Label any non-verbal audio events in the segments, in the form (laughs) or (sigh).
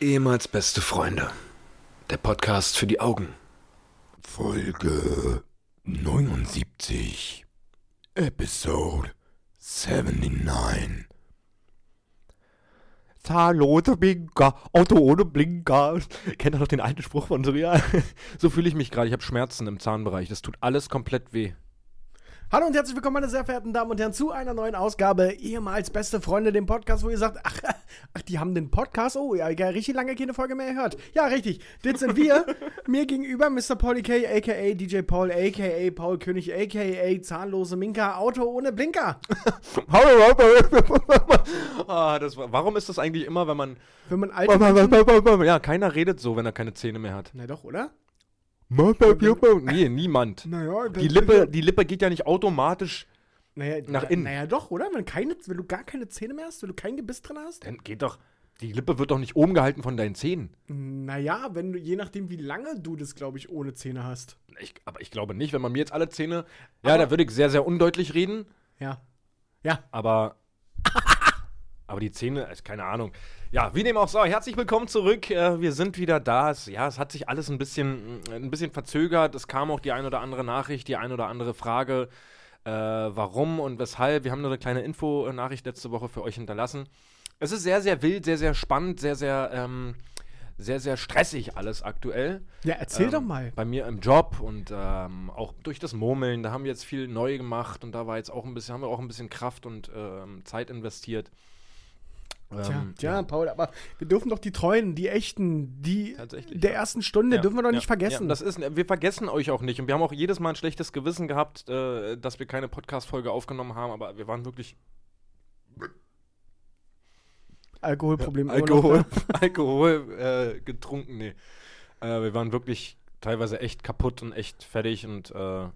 Ehemals beste Freunde. Der Podcast für die Augen. Folge 79. Episode 79. Zahllose Blinker, Auto ohne Blinker. Kennt ihr noch den alten Spruch von Surya? (laughs) So fühle ich mich gerade. Ich habe Schmerzen im Zahnbereich. Das tut alles komplett weh. Hallo und herzlich willkommen, meine sehr verehrten Damen und Herren, zu einer neuen Ausgabe ehemals beste Freunde, dem Podcast, wo ihr sagt, ach, ach, die haben den Podcast, oh, ja, ja richtig lange keine Folge mehr gehört. Ja, richtig, das sind wir. (laughs) Mir gegenüber Mr. Paulie K, a.k.a. DJ Paul, a.k.a. Paul König, a.k.a. zahnlose Minka, Auto ohne Blinker. (laughs) (laughs) ah, das war, warum ist das eigentlich immer, wenn man... Wenn man Menschen, Ja, keiner redet so, wenn er keine Zähne mehr hat. Na doch, oder? Nee, niemand. Naja, Die Lippe, die Lippe geht ja nicht automatisch... naja, nach na- innen. Naja, doch, oder? Wenn, keine, wenn du gar keine Zähne mehr hast, wenn du kein Gebiss drin hast? Dann geht doch... Die Lippe wird doch nicht oben gehalten von deinen Zähnen. Naja, wenn du, je nachdem, wie lange du das, glaube ich, ohne Zähne hast. Ich, aber ich glaube nicht, wenn man mir jetzt alle Zähne... Ja, da würde ich sehr, sehr undeutlich reden. Ja. Ja. Aber. (laughs) aber die Zähne, ist keine Ahnung. Ja, wie dem auch sei, herzlich willkommen zurück. Äh, wir sind wieder da. Es, ja, es hat sich alles ein bisschen, äh, ein bisschen verzögert. Es kam auch die ein oder andere Nachricht, die ein oder andere Frage, äh, warum und weshalb. Wir haben nur eine kleine Info-Nachricht letzte Woche für euch hinterlassen. Es ist sehr, sehr wild, sehr, sehr spannend, sehr, sehr, ähm, sehr, sehr stressig alles aktuell. Ja, erzähl Ähm, doch mal. Bei mir im Job und ähm, auch durch das Murmeln, da haben wir jetzt viel neu gemacht und da war jetzt auch ein bisschen, haben wir auch ein bisschen Kraft und ähm, Zeit investiert. Tja, Ähm, tja, ja, Paul, aber wir dürfen doch die Treuen, die echten, die der ja. ersten Stunde, ja, dürfen wir doch ja, nicht vergessen. Ja, das ist, wir vergessen euch auch nicht und wir haben auch jedes Mal ein schlechtes Gewissen gehabt, äh, dass wir keine Podcast-Folge aufgenommen haben, aber wir waren wirklich Alkoholproblem. noch, Alkohol, ne? (laughs) Alkohol äh, getrunken, nee. Äh, wir waren wirklich teilweise echt kaputt und echt fertig und äh,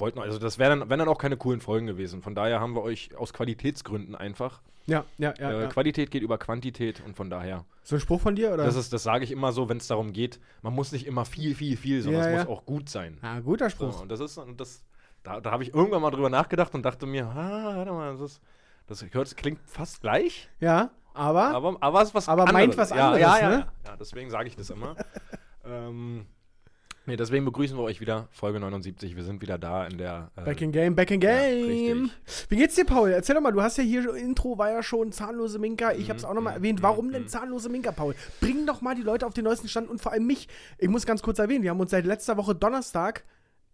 wollten, also das wären dann, wären dann auch keine coolen Folgen gewesen. Von daher haben wir euch aus Qualitätsgründen einfach. Ja, ja, ja. äh, ja. Qualität geht über Quantität und von daher. So ein Spruch von dir, oder? Das ist, das sage ich immer so, wenn es darum geht, man muss nicht immer viel, viel, viel, sondern Ja, es ja. muss auch gut sein. ah, guter So, Spruch. und das ist, und das, da, da habe ich irgendwann mal drüber nachgedacht und dachte mir, ah, warte mal, das, ist, das, das klingt fast gleich, Ja, aber, aber, aber es was Aber anderes. meint was ja, anderes, Ja, ja, ne? ja deswegen sage ich das immer. (laughs) ähm, nee, deswegen begrüßen wir euch wieder, Folge 79. Wir sind wieder da in der. Äh, back in game, back in ja, game. richtig. Wie geht's dir, Paul? Erzähl doch mal, du hast ja hier, Intro war ja schon zahnlose Minka. Ich Mhm, hab's auch nochmal erwähnt. Warum denn zahnlose Minka, Paul? Bring doch mal die Leute auf den neuesten Stand und vor allem mich. Ich muss ganz kurz erwähnen, wir haben uns seit letzter Woche Donnerstag,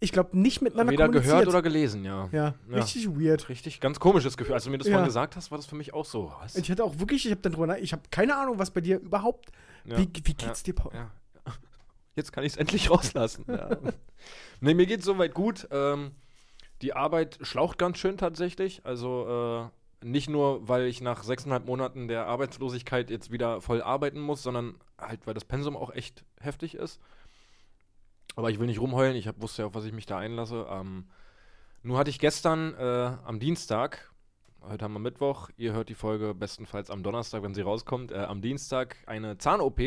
ich glaube, nicht miteinander Weder kommuniziert. gehört oder gelesen, ja. ja, Ja. richtig weird. Richtig, ganz komisches Gefühl. Als du mir das Ja. vorhin gesagt hast, war das für mich auch so. Was? Ich hatte auch wirklich, ich habe dann drüber ich habe keine Ahnung, was bei dir überhaupt. Ja. Wie, wie geht's dir, Paul? Jetzt kann ich es (laughs) endlich rauslassen. ja. Nee, mir geht's soweit gut. Ähm, die Arbeit schlaucht ganz schön tatsächlich. Also äh, nicht nur, weil ich nach sechseinhalb Monaten der Arbeitslosigkeit jetzt wieder voll arbeiten muss, sondern halt, weil das Pensum auch echt heftig ist. Aber ich will nicht rumheulen. Ich hab, wusste ja, auf was ich mich da einlasse. Ähm, nur hatte ich gestern äh, am Dienstag, heute haben wir Mittwoch, ihr hört die Folge bestenfalls am Donnerstag, wenn sie rauskommt, äh, am Dienstag eine Zahn-OP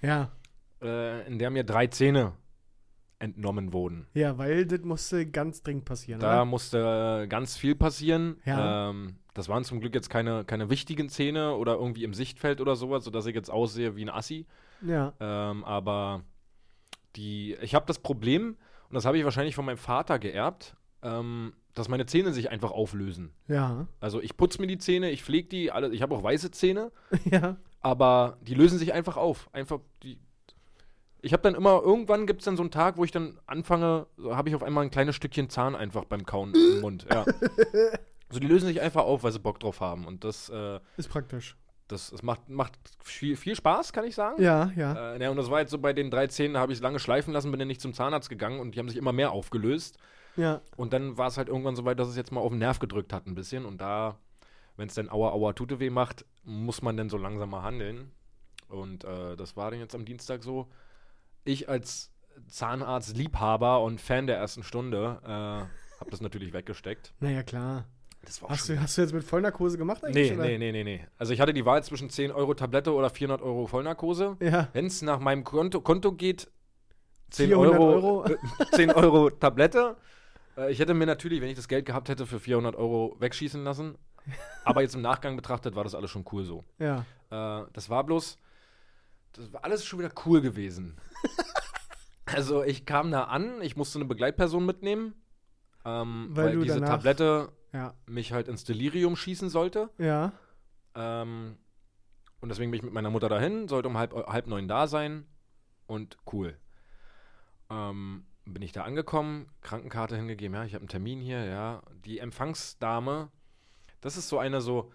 Ja, äh, in der mir drei Zähne entnommen wurden. ja, weil das musste ganz dringend passieren, Da oder? musste ganz viel passieren. Ja. Ähm, das waren zum Glück jetzt keine, keine wichtigen Zähne oder irgendwie im Sichtfeld oder sowas, sodass ich jetzt aussehe wie ein Assi. Ja. Ähm, aber die, ich habe das Problem, und das habe ich wahrscheinlich von meinem Vater geerbt, ähm, dass meine Zähne sich einfach auflösen. Ja. Also ich putze mir die Zähne, ich pflege die, alle, ich habe auch weiße Zähne, (laughs) ja. aber die lösen sich einfach auf. Einfach die. Ich habe dann immer, irgendwann gibt es dann so einen Tag, wo ich dann anfange, so habe ich auf einmal ein kleines Stückchen Zahn einfach beim Kauen im (laughs) Mund. Ja. So, die lösen sich einfach auf, weil sie Bock drauf haben. Und das, äh, Ist praktisch. das, das macht, macht viel, viel Spaß, kann ich sagen. Ja, ja. Äh, ja, und das war jetzt so bei den drei Zähnen, habe ich es lange schleifen lassen, bin dann nicht zum Zahnarzt gegangen und die haben sich immer mehr aufgelöst. Ja. Und dann war es halt irgendwann so weit, dass es jetzt mal auf den Nerv gedrückt hat ein bisschen. Und da, wenn es dann Aua, Aua, Tute weh macht, muss man dann so langsam mal handeln. Und äh, das war dann jetzt am Dienstag so. Ich als Zahnarzt-Liebhaber und Fan der ersten Stunde äh, habe das natürlich weggesteckt. Naja, klar. Das war Hast du, hast du jetzt mit Vollnarkose gemacht Nee, oder? nee, nee, nee, nee. Also ich hatte die Wahl zwischen 10 Euro Tablette oder 400 Euro Vollnarkose. Ja. Wenn es nach meinem Konto, Konto geht, 10 400 Euro, Euro. (laughs) äh, 10 Euro Tablette. Äh, ich hätte mir natürlich, wenn ich das Geld gehabt hätte, für 400 Euro wegschießen lassen. Aber jetzt im Nachgang betrachtet war das alles schon cool so. Ja. Äh, das war bloß, das war alles schon wieder cool gewesen. (laughs) also ich kam da an, ich musste eine Begleitperson mitnehmen, ähm, Weil weil, diese danach- Tablette Ja. mich halt ins Delirium schießen sollte. Ja. Ähm, und deswegen bin ich mit meiner Mutter dahin, sollte um halb, halb neun da sein und cool. Ähm, bin ich da angekommen, Krankenkarte hingegeben, ja, ich habe einen Termin hier, ja. Die Empfangsdame, das ist so eine so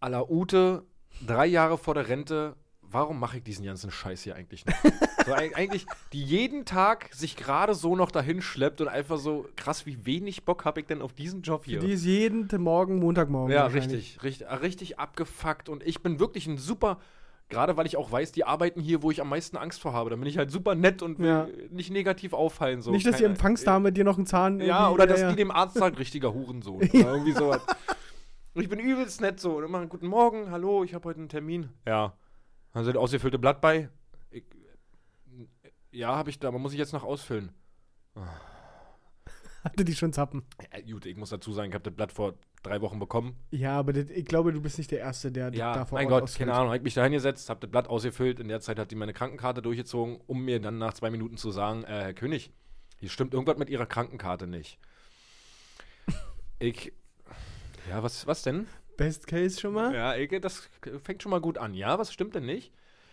à la Ute, drei Jahre vor der Rente, warum mache ich diesen ganzen Scheiß hier eigentlich noch? (laughs) so eig- eigentlich, die jeden Tag sich gerade so noch dahin schleppt und einfach so, krass, wie wenig Bock habe ich denn auf diesen Job hier? Die ist jeden Morgen, Montagmorgen. Ja, richtig, richtig, äh, richtig abgefuckt. Und ich bin wirklich ein super, gerade weil ich auch weiß, die arbeiten hier, wo ich am meisten Angst vor habe. Da bin ich halt super nett und will Ja. nicht negativ auffallen. So. Nicht, dass die Keine- Empfangsdame dir noch einen Zahn. Ja, oder dass ja, die dem Arzt sagt, richtiger Hurensohn. (laughs) Oder irgendwie sowas. Und ich bin übelst nett so. Und immer, guten Morgen, hallo, ich habe heute einen Termin. Ja. Haben Sie das ausgefüllte Blatt bei? Ich, ja, habe ich da, aber muss ich jetzt noch ausfüllen. (laughs) Hatte die schon Zappen. Ja, gut, ich muss dazu sagen, ich habe das Blatt vor drei Wochen bekommen. Ja, aber das, ich glaube, du bist nicht der Erste, der Ja, da vor mein Ort Gott, ausfüllt. keine Ahnung. Ich mich da hingesetzt, hab das Blatt ausgefüllt. In der Zeit hat die meine Krankenkarte durchgezogen, um mir dann nach zwei Minuten zu sagen, äh, Herr König, hier stimmt irgendwas mit Ihrer Krankenkarte nicht. Ich, ja, was, was denn? Best Case schon mal? Ja, Eke, das fängt schon mal gut an. Ja, was stimmt denn nicht?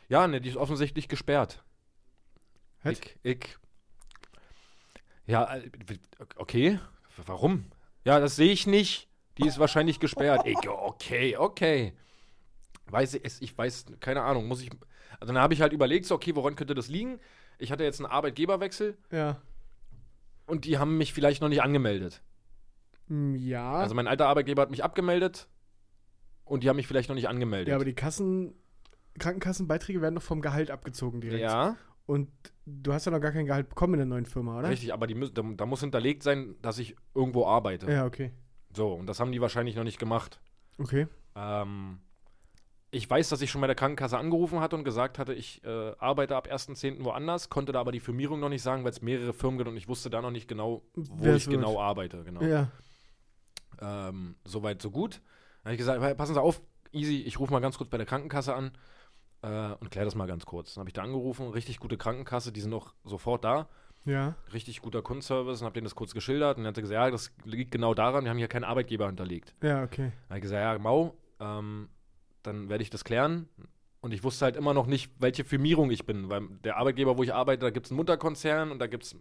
Ja, ne, die ist offensichtlich gesperrt. Ich, ich, ja, äh, okay, warum? Ja, das sehe ich nicht. Die ist wahrscheinlich gesperrt. Ich, okay, okay. Weiß ich, ich weiß, keine Ahnung, muss ich, also dann habe ich halt überlegt, so, okay, woran könnte das liegen? Ich hatte jetzt einen Arbeitgeberwechsel Ja. und die haben mich vielleicht noch nicht angemeldet. Hm, Ja. Also mein alter Arbeitgeber hat mich abgemeldet und die haben mich vielleicht noch nicht angemeldet. ja, aber die Kassen, Krankenkassenbeiträge werden doch vom Gehalt abgezogen direkt. ja. Und du hast ja noch gar kein Gehalt bekommen in der neuen Firma, oder? Richtig, aber die müssen, da, da muss hinterlegt sein, dass ich irgendwo arbeite. Ja, okay. So, und das haben die wahrscheinlich noch nicht gemacht. Okay. Ähm, ich weiß, dass ich schon bei der Krankenkasse angerufen hatte und gesagt hatte, ich äh, arbeite ab 1.10. woanders, konnte da aber die Firmierung noch nicht sagen, weil es mehrere Firmen gibt und ich wusste da noch nicht genau, wo Wer es ich wird. genau arbeite. Genau. Ja. Ähm, Soweit, so gut. Dann habe ich gesagt, "Hey, passen Sie auf, easy, ich rufe mal ganz kurz bei der Krankenkasse an äh, und kläre das mal ganz kurz. Dann habe ich da angerufen, richtig gute Krankenkasse, die sind auch sofort da. Ja. richtig guter Kundenservice und habe denen das kurz geschildert und er hat gesagt, ja, das liegt genau daran, wir haben hier keinen Arbeitgeber hinterlegt. Ja, okay. Dann habe ich gesagt, ja, Mau, ähm, dann werde ich das klären. Und ich wusste halt immer noch nicht, welche Firmierung ich bin, weil der Arbeitgeber, wo ich arbeite, da gibt es einen Mutterkonzern und da gibt es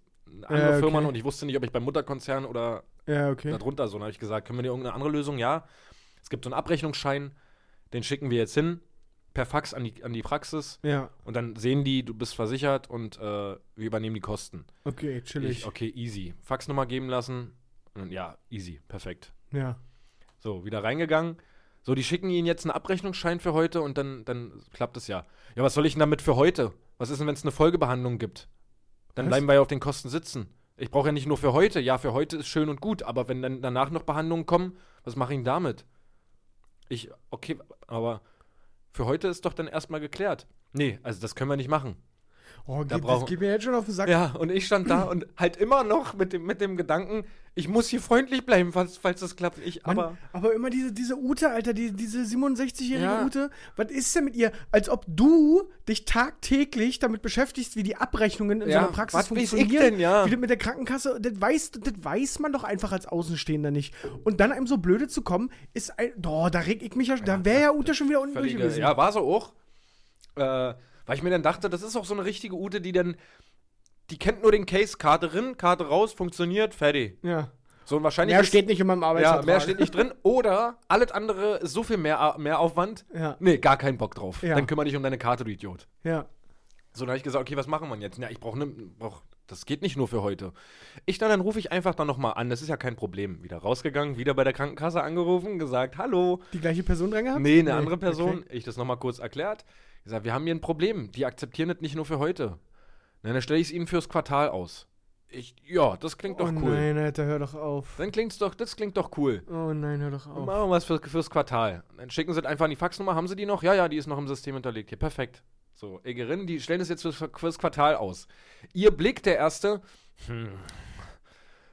andere Ja, okay. Firmen und ich wusste nicht, ob ich beim Mutterkonzern oder Ja, okay. darunter so. Dann habe ich gesagt, können wir dir irgendeine andere Lösung? Ja. Es gibt so einen Abrechnungsschein, den schicken wir jetzt hin, per Fax an die, an die Praxis Ja, und dann sehen die, du bist versichert und äh, wir übernehmen die Kosten. okay, chillig. Ich, okay, easy. Faxnummer geben lassen. Und ja, easy, perfekt. Ja. So, wieder reingegangen. So, die schicken Ihnen jetzt einen Abrechnungsschein für heute und dann, dann klappt es ja. Ja, was soll ich denn damit für heute? Was ist denn, wenn es eine Folgebehandlung gibt? Dann Was? bleiben wir ja auf den Kosten sitzen. Ich brauche ja nicht nur für heute. Ja, für heute ist schön und gut, aber wenn dann danach noch Behandlungen kommen, was mache ich denn damit? Ich, okay, aber für heute ist doch dann erstmal geklärt. Nee, also das können wir nicht machen. Oh, Da geht, das geht mir jetzt schon auf den Sack. Ja, und ich stand da (clears throat) und halt immer noch mit dem, mit dem Gedanken, ich muss hier freundlich bleiben, falls, falls das klappt. Ich, Mann, aber. aber immer diese, diese Ute, Alter, die, diese 67-jährige Ja. Ute, was ist denn mit ihr? Als ob du dich tagtäglich damit beschäftigst, wie die Abrechnungen in so Ja, einer Praxis was weiß ich funktionieren. denn, ja. Wie das mit der Krankenkasse, das weiß, das weiß man doch einfach als Außenstehender nicht. Und dann einem so blöde zu kommen, ist ein, oh, da reg ich mich ja, da wäre ja Ute schon wieder unten durch gewesen. ja, war so auch. Äh, weil ich mir dann dachte, das ist auch so eine richtige Ute, die dann. Die kennt nur den Case, Karte rein, Karte raus, funktioniert, fertig. ja. So wahrscheinlich. Mehr ist- steht nicht in meinem Ja, Arbeitsvertrag. mehr steht nicht drin. Oder alles andere ist so viel mehr, mehr Aufwand. Ja. Nee, gar keinen Bock drauf. Ja. Dann kümmere dich um deine Karte, du Idiot. Ja. So, dann habe ich gesagt, okay, was machen wir jetzt? Ja, ich brauche ne, brauch, das geht nicht nur für heute. Ich dann, dann rufe ich einfach dann nochmal an, das ist ja kein Problem. Wieder rausgegangen, wieder bei der Krankenkasse angerufen, gesagt, hallo. Die gleiche Person dran gehabt? Nee, eine andere Person. okay. Ich das nochmal kurz erklärt. Gesagt, wir haben hier ein Problem. Die akzeptieren das nicht nur für heute. Na, dann stelle ich es ihnen fürs Quartal aus. Ich, ja, das klingt doch oh cool. nein, Alter, hör doch auf. Dann klingt's doch, das klingt doch cool. Oh nein, hör doch Dann auf. machen wir was für, fürs Quartal. Dann schicken sie einfach an die Faxnummer. Haben sie die noch? Ja, ja, die ist noch im System hinterlegt. Hier, perfekt. So, Egerin, die stellen das jetzt fürs, fürs Quartal aus. Ihr Blick, der erste, hm,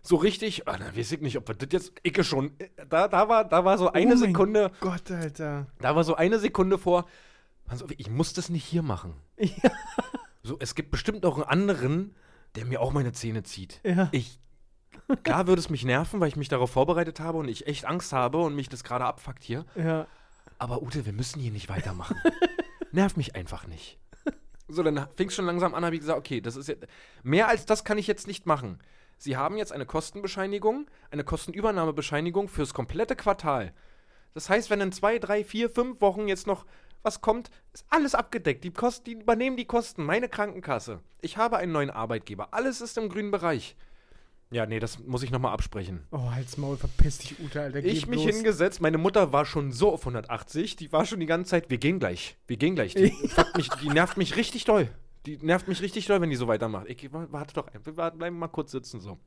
so richtig, ah, na, weiß ich nicht, ob wir das jetzt, Icke schon, da, da, war, da war so eine Oh mein Sekunde, Gott, Alter. da war so eine Sekunde vor, auf, ich muss das nicht hier machen. (laughs) Ja. So, es gibt bestimmt noch einen anderen, der mir auch meine Zähne zieht. Ja. Ich, klar würde es mich nerven, weil ich mich darauf vorbereitet habe und ich echt Angst habe und mich das gerade abfuckt hier. Ja. Aber Ute, wir müssen hier nicht weitermachen. (laughs) Nerv mich einfach nicht. So, dann fing es schon langsam an, habe ich gesagt, okay, das ist jetzt, mehr als das kann ich jetzt nicht machen. Sie haben jetzt eine Kostenbescheinigung, eine Kostenübernahmebescheinigung fürs komplette Quartal. Das heißt, wenn in zwei, drei, vier, fünf Wochen jetzt noch was kommt, ist alles abgedeckt. Die, Kosten, die übernehmen die Kosten, meine Krankenkasse. Ich habe einen neuen Arbeitgeber. Alles ist im grünen Bereich. Ja, nee, das muss ich nochmal absprechen. Oh, halt's Maul, verpiss dich, Ute, Alter. Ich geh mich bloß. hingesetzt, meine Mutter war schon so auf 180, die war schon die ganze Zeit, wir gehen gleich, wir gehen gleich. Die, (laughs) mich, die nervt mich richtig doll. Die nervt mich richtig doll, wenn die so weitermacht. Ich warte doch einfach, wir bleiben mal kurz sitzen so.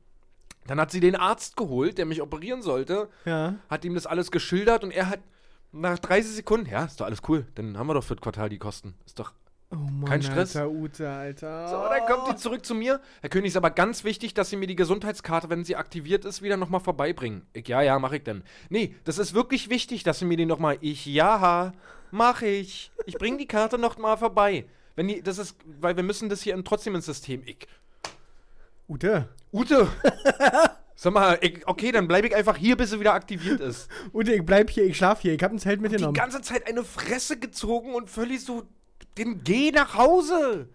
Dann hat sie den Arzt geholt, der mich operieren sollte, Ja. hat ihm das alles geschildert und er hat nach 30 Sekunden, ja, ist doch alles cool, dann haben wir doch für das Quartal die Kosten. Ist doch. Oh Mann, Kein Stress. Alter, Ute, Alter. So, dann kommt die zurück zu mir. Herr König, ist aber ganz wichtig, dass Sie mir die Gesundheitskarte, wenn sie aktiviert ist, wieder nochmal vorbeibringen. Ich, ja, ja, mach ich denn. Nee, das ist wirklich wichtig, dass Sie mir die nochmal. Ich, ja, mach ich. Ich bring die Karte nochmal vorbei. Wenn die, das ist, weil wir müssen das hier in, trotzdem ins System. Ich, Ute, Ute! (laughs) Sag mal, ich, okay, dann bleibe ich einfach hier, bis sie wieder aktiviert ist. (laughs) Ute, ich bleib hier, ich schlaf hier, ich hab ein Zelt Die mitgenommen. ganze Zeit eine Fresse gezogen und völlig so, den geh nach Hause.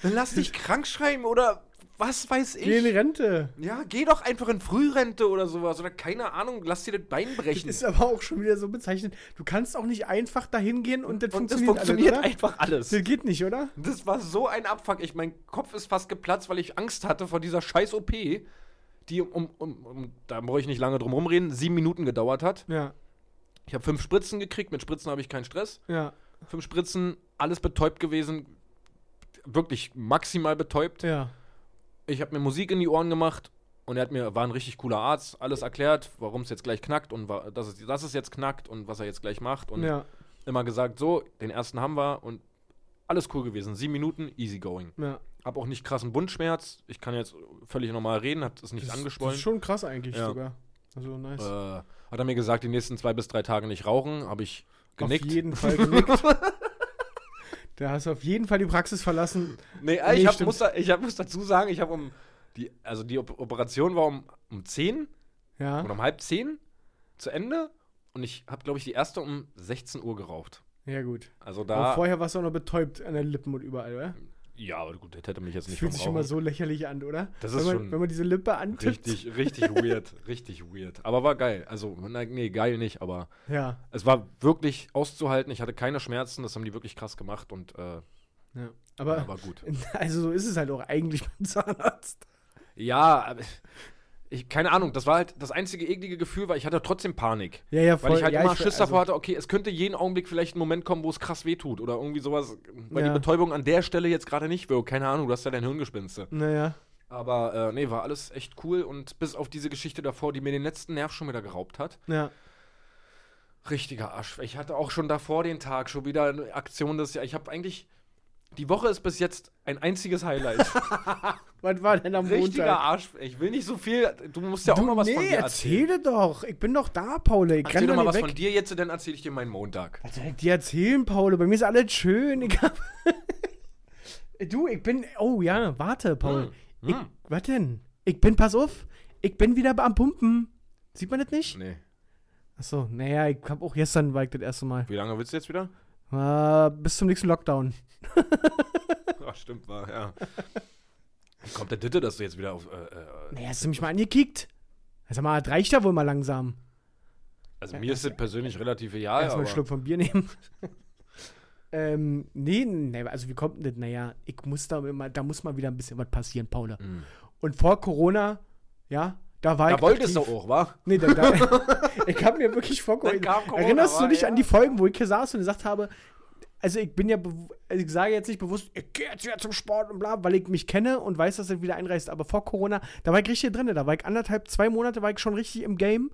Dann lass dich (laughs) krank schreiben oder was weiß ich. Geh in die Rente. Ja, geh doch einfach in Frührente oder sowas. Oder keine Ahnung, lass dir das Bein Das brechen. ist aber auch schon wieder so bezeichnet. Du kannst auch nicht einfach dahin gehen und das und das funktioniert, funktioniert alles, einfach alles. Das geht nicht, oder? Das war so ein Abfuck. Ich, mein Kopf ist fast geplatzt, weil ich Angst hatte vor dieser scheiß OP, die, um, um, um da brauche ich nicht lange drum rumreden, sieben Minuten gedauert hat. Ja, Ich habe fünf Spritzen gekriegt. Mit Spritzen habe ich keinen Stress. ja, Fünf Spritzen, alles betäubt gewesen. Wirklich maximal betäubt. ja. Ich habe mir Musik in die Ohren gemacht und er hat mir, war ein richtig cooler Arzt, alles erklärt, warum es jetzt gleich knackt und wa- dass es, dass es jetzt knackt und was er jetzt gleich macht. Und ja, immer gesagt, so, den ersten haben wir und alles cool gewesen. Sieben Minuten, easy going. ja. Hab auch nicht krassen Wundschmerz. Ich kann jetzt völlig normal reden, hat es nicht Das, das angeschwollen. ist schon krass eigentlich Ja. sogar. Also nice. äh, hat er mir gesagt, die nächsten zwei bis drei Tage nicht rauchen. Habe ich genickt. Auf jeden Fall genickt. (laughs) da hast du auf jeden Fall die Praxis verlassen. Nee, Nee, ich, hab, muss, da, ich hab, muss dazu sagen, ich habe um die, also die Op Operation war um, um 10 Ja. oder um halb 10 zu Ende und ich habe, glaube ich, die erste um 16 Uhr geraucht. Ja, gut. Also Aber da, vorher warst du auch noch betäubt an den Lippen und überall, oder? Ja, aber gut, das hätte mich jetzt Das nicht fühlt sich schon mal so lächerlich an, oder? Das wenn ist man, schon Wenn man diese Lippe antippt. richtig, richtig (laughs) weird, richtig weird. Aber war geil. Also, na, nee, geil nicht, aber Ja, es war wirklich auszuhalten. Ich hatte keine Schmerzen, das haben die wirklich krass gemacht und äh, ja. Aber, war gut. (laughs) also so ist es halt auch eigentlich beim Zahnarzt. Ja, aber ich, keine Ahnung, das war halt das einzige eklige Gefühl, weil ich hatte trotzdem Panik. Ja, ja, voll. Weil ich halt ja, immer ich- Schiss also- davor hatte, okay, es könnte jeden Augenblick vielleicht ein Moment kommen, wo es krass wehtut oder irgendwie sowas, weil Ja. die Betäubung an der Stelle jetzt gerade nicht wirkt. Keine Ahnung, du hast ja dein Hirngespinste. Naja. Aber äh, nee, war alles echt cool und bis auf diese Geschichte davor, die mir den letzten Nerv schon wieder geraubt hat. Ja. Richtiger Arsch. Ich hatte auch schon davor den Tag schon wieder eine Aktion des Jahres. Ich habe eigentlich. Die Woche ist bis jetzt ein einziges Highlight. (laughs) Was war denn am Richtiger Montag? Arsch. Ich will nicht so viel. Du musst ja auch du, mal was nee, von dir erzählen. erzähle doch. Ich bin doch da, Paul. Ich Erzähl doch mal was weg. von dir jetzt, dann erzähle ich dir meinen Montag. Was soll ich dir erzählen, Paul? Bei mir ist alles schön. Ich hab (laughs) du, ich bin. Oh ja, warte, Paul. Hm, Ich, hm. was denn? Ich bin, pass auf. Ich bin wieder am Pumpen. Sieht man das nicht? Nee. Achso, naja, ich hab auch gestern war ich das erste Mal. Wie lange willst du jetzt wieder? Äh, bis zum nächsten Lockdown. (laughs) Ach, stimmt, war, ja. Kommt der Ditte, dass du jetzt wieder auf. Äh, äh, Naja, hast du mich mal angekickt? Sag mal, das reicht ja wohl mal langsam. also, mir ist das persönlich relativ egal. Erstmal einen Schluck vom Bier nehmen. (laughs) ähm, nee, nee, also wie kommt denn das? Naja, ich muss da immer, da muss mal wieder ein bisschen was passieren, Paula. Mhm. Und vor Corona, ja, da war Da ich. wolltest du aktiv. auch, wa? Nee, da, da, (laughs) ich habe mir wirklich vor Dann kam Corona, Erinnerst du dich an die Folgen, wo ich hier saß und gesagt habe, also ich bin ja, also ich sage jetzt nicht bewusst, ich gehe jetzt wieder zum Sport und bla, weil ich mich kenne und weiß, dass er wieder einreißt. Aber vor Corona, da war ich richtig drin. Da war ich anderthalb, zwei Monate, war ich schon richtig im Game.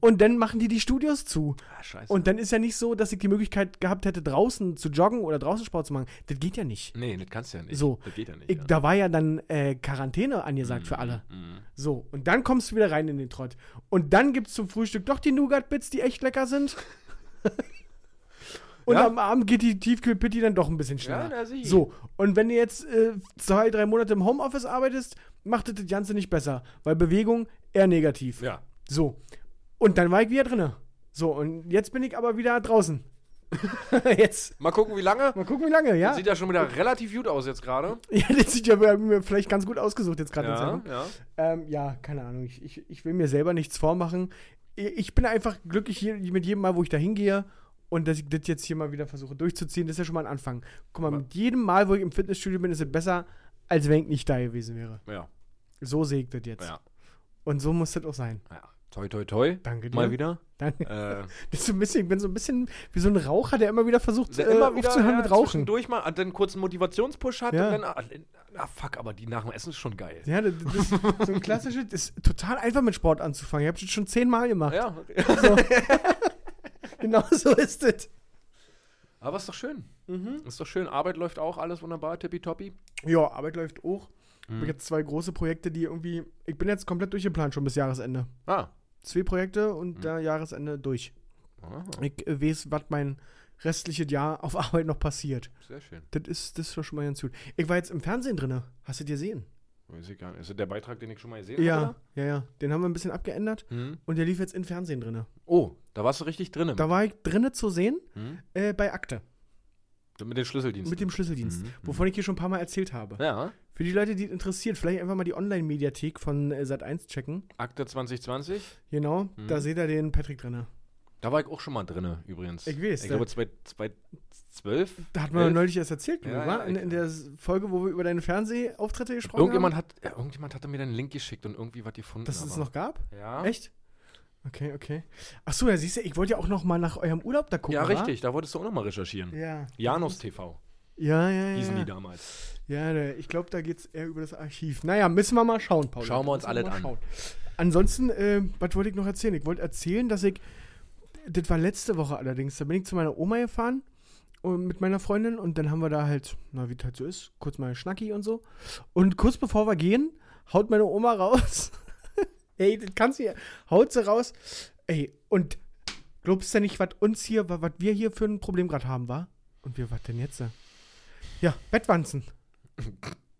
Und dann machen die die Studios zu. Ah, scheiße. Und dann ist ja nicht so, dass ich die Möglichkeit gehabt hätte, draußen zu joggen oder draußen Sport zu machen. Das geht ja nicht. nee, das kannst du ja nicht. So. Das geht ja nicht. Ich, ja. Da war ja dann äh, Quarantäne angesagt für alle. Mhm. So, und dann kommst du wieder rein in den Trott. Und dann gibt's zum Frühstück doch die Nougat-Bits, die echt lecker sind. Und Ja? am Abend geht die Tiefkühlpitti dann doch ein bisschen schneller. na, sieh. So, und wenn du jetzt äh, zwei, drei Monate im Homeoffice arbeitest, macht das das Ganze nicht besser. Weil Bewegung eher negativ. Ja. So. Und dann war ich wieder drinne. So, und jetzt bin ich aber wieder draußen. (laughs) jetzt. Mal gucken, wie lange. Mal gucken, wie lange, ja? Sieht ja schon wieder relativ gut aus jetzt gerade. (laughs) Ja, das sieht ja mir vielleicht ganz gut ausgesucht jetzt gerade. Ja, Ja, ja. ähm, ja, keine Ahnung. Ich, ich, ich will mir selber nichts vormachen. Ich ich bin einfach glücklich hier mit jedem Mal, wo ich da hingehe. Und dass ich das jetzt hier mal wieder versuche durchzuziehen, das ist ja schon mal ein Anfang. Guck mal, mit jedem Mal, wo ich im Fitnessstudio bin, ist es besser, als wenn ich nicht da gewesen wäre. Ja, So sehe ich das jetzt. ja. Und so muss das auch sein. ja. Toi, toi, toi. Danke dir. Mal wieder. Danke. Äh, (laughs) Das ist so ein bisschen, ich bin so ein bisschen wie so ein Raucher, der immer wieder versucht, der äh, immer wieder aufzuhören ja, mit Rauchen. zwischendurch mal dann kurz einen Motivationspush hat Ja. und dann, ah, ah, fuck, aber die nach dem Essen ist schon geil. Ja, das, das ist so ein klassisches, das ist total einfach mit Sport anzufangen. Ich habe das schon zehnmal gemacht. Ja, So. (laughs) (laughs) genau so ist es. aber ist doch schön. Mhm. Ist doch schön. Arbeit läuft auch, alles wunderbar, tippitoppi. Ja, Arbeit läuft auch. Ich Mhm. habe jetzt zwei große Projekte, die irgendwie. Ich bin jetzt komplett durchgeplant schon bis Jahresende. Ah. Zwei Projekte Mhm. und der Jahresende durch. ah. Ich äh, weiß, was mein restliches Jahr auf (laughs) Arbeit noch passiert. Sehr schön. Das ist, das doch schon mal ganz gut. Ich war jetzt im Fernsehen drin. Hast du dir gesehen? Weiß ich gar nicht. Ist das der Beitrag, den ich schon mal gesehen Ja, habe? ja, ja. Den haben wir ein bisschen abgeändert Hm? und der lief jetzt im Fernsehen drin. Oh, da warst du richtig drin. Da war ich drinnen zu sehen Hm? äh, bei Akte Mit den Schlüsseldiensten. mit dem Schlüsseldienst, Mhm, wovon ich hier schon ein paar Mal erzählt habe. ja, Für die Leute, die es interessiert, vielleicht einfach mal die Online-Mediathek von äh, Sat1 checken. Akte 2020. Genau, Mhm. da seht ihr den Patrick drin. Da war ich auch schon mal drin, übrigens. Ich weiß, Ich glaube, 2012. Da hat man Elf? neulich erst erzählt, Ja, ja, in, in der Folge, wo wir über deine Fernsehauftritte gesprochen Irgendjemand haben. hat, irgendjemand hatte mir dann einen Link geschickt und irgendwie was gefunden. Dass es aber- noch gab? Ja. Echt? Okay, okay. Ach so, ja, siehst du, ich wollte ja auch noch mal nach eurem Urlaub da gucken. Ja, wa? richtig. Da wolltest du auch noch mal recherchieren. Ja. Janus TV Ja, ja, ja. hießen die damals. Ja, ich glaube, da geht es eher über das Archiv. Naja, müssen wir mal schauen, Paul. Schauen wir uns alle an. Ansonsten, äh, was wollte ich noch erzählen? Ich wollte erzählen, dass ich, das war letzte Woche allerdings, da bin ich zu meiner Oma gefahren und mit meiner Freundin und dann haben wir da halt, na, wie das halt so ist, kurz mal Schnacki und so. Und kurz bevor wir gehen, haut meine Oma raus. (laughs) Ey, das kannst du ja, haut sie raus. Ey, und glaubst du nicht, was uns hier, was wir hier für ein Problem gerade haben, war? Und wir, was denn jetzt? Ja, Bettwanzen.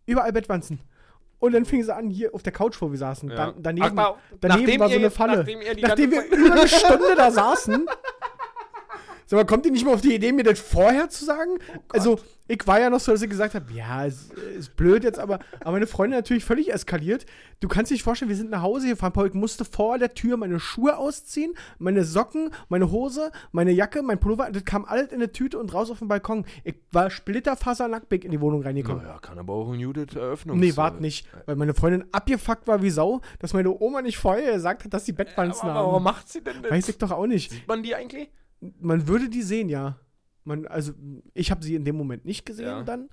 Überall Bettwanzen. Und dann fing sie an, hier auf der Couch, wo wir saßen. Ja. Dann, daneben Ach, daneben war so eine Falle. nachdem Nachdem wir über eine Stunde da saßen. (laughs) Sag mal, kommt ihr nicht mal auf die Idee, mir das vorher zu sagen? Oh also, ich war ja noch so, dass ich gesagt habe, ja, es ist blöd jetzt, aber, aber meine Freundin natürlich völlig eskaliert. Du kannst dir nicht vorstellen, wir sind nach Hause gefahren, Paul, ich musste vor der Tür meine Schuhe ausziehen, meine Socken, meine Hose, meine Jacke, mein Pullover, das kam alles in eine Tüte und raus auf den Balkon. Ich war splitterfasernackt in die Wohnung reingekommen. Naja, kann aber auch ein Judith Eröffnung. Nee, wart nicht, weil meine Freundin abgefuckt war wie Sau, dass meine Oma nicht vorher gesagt hat, dass sie Bettwanzen Aber warum haben. macht sie denn das? Weiß ich doch auch nicht. Sieht man die eigentlich? Man würde die sehen, ja. Man, also, ich habe sie in dem Moment nicht gesehen Ja. dann.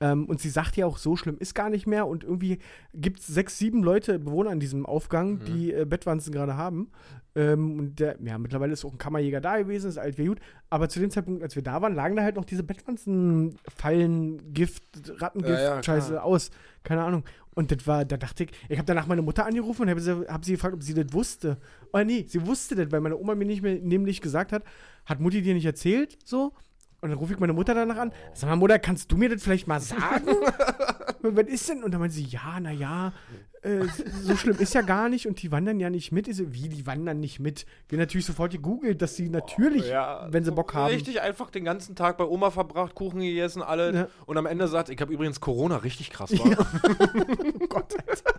Ähm, und sie sagt ja auch, so schlimm ist gar nicht mehr. Und irgendwie gibt es sechs, sieben Leute, Bewohner in diesem Aufgang, Mhm. die äh, Bettwanzen gerade haben. Ähm, und der, ja, mittlerweile ist auch ein Kammerjäger da gewesen, ist alt wie gut. Aber zu dem Zeitpunkt, als wir da waren, lagen da halt noch diese Bettwanzen, Fallen, Gift, Rattengift, Ja, ja, Scheiße klar. aus. Keine Ahnung. Und das war, da dachte ich, ich habe danach meine Mutter angerufen und habe sie, hab sie gefragt, ob sie das wusste. Oh nee, sie wusste das, weil meine Oma mir nicht mehr nämlich gesagt hat, hat Mutti dir nicht erzählt, so? Und dann rufe ich meine Mutter danach an. Sag mal, Mutter, kannst du mir das vielleicht mal sagen? (laughs) Was ist denn? Und dann meinte sie, ja, naja, äh, so schlimm ist ja gar nicht und die wandern ja nicht mit. Ich so, wie, die wandern nicht mit? Wir natürlich sofort gegoogelt, dass sie natürlich, wenn sie Bock haben. Richtig einfach den ganzen Tag bei Oma verbracht, Kuchen gegessen, alle. Ja. Und am Ende sagt, ich habe übrigens Corona, richtig krass war. Ja. (laughs) Oh Gott, Alter.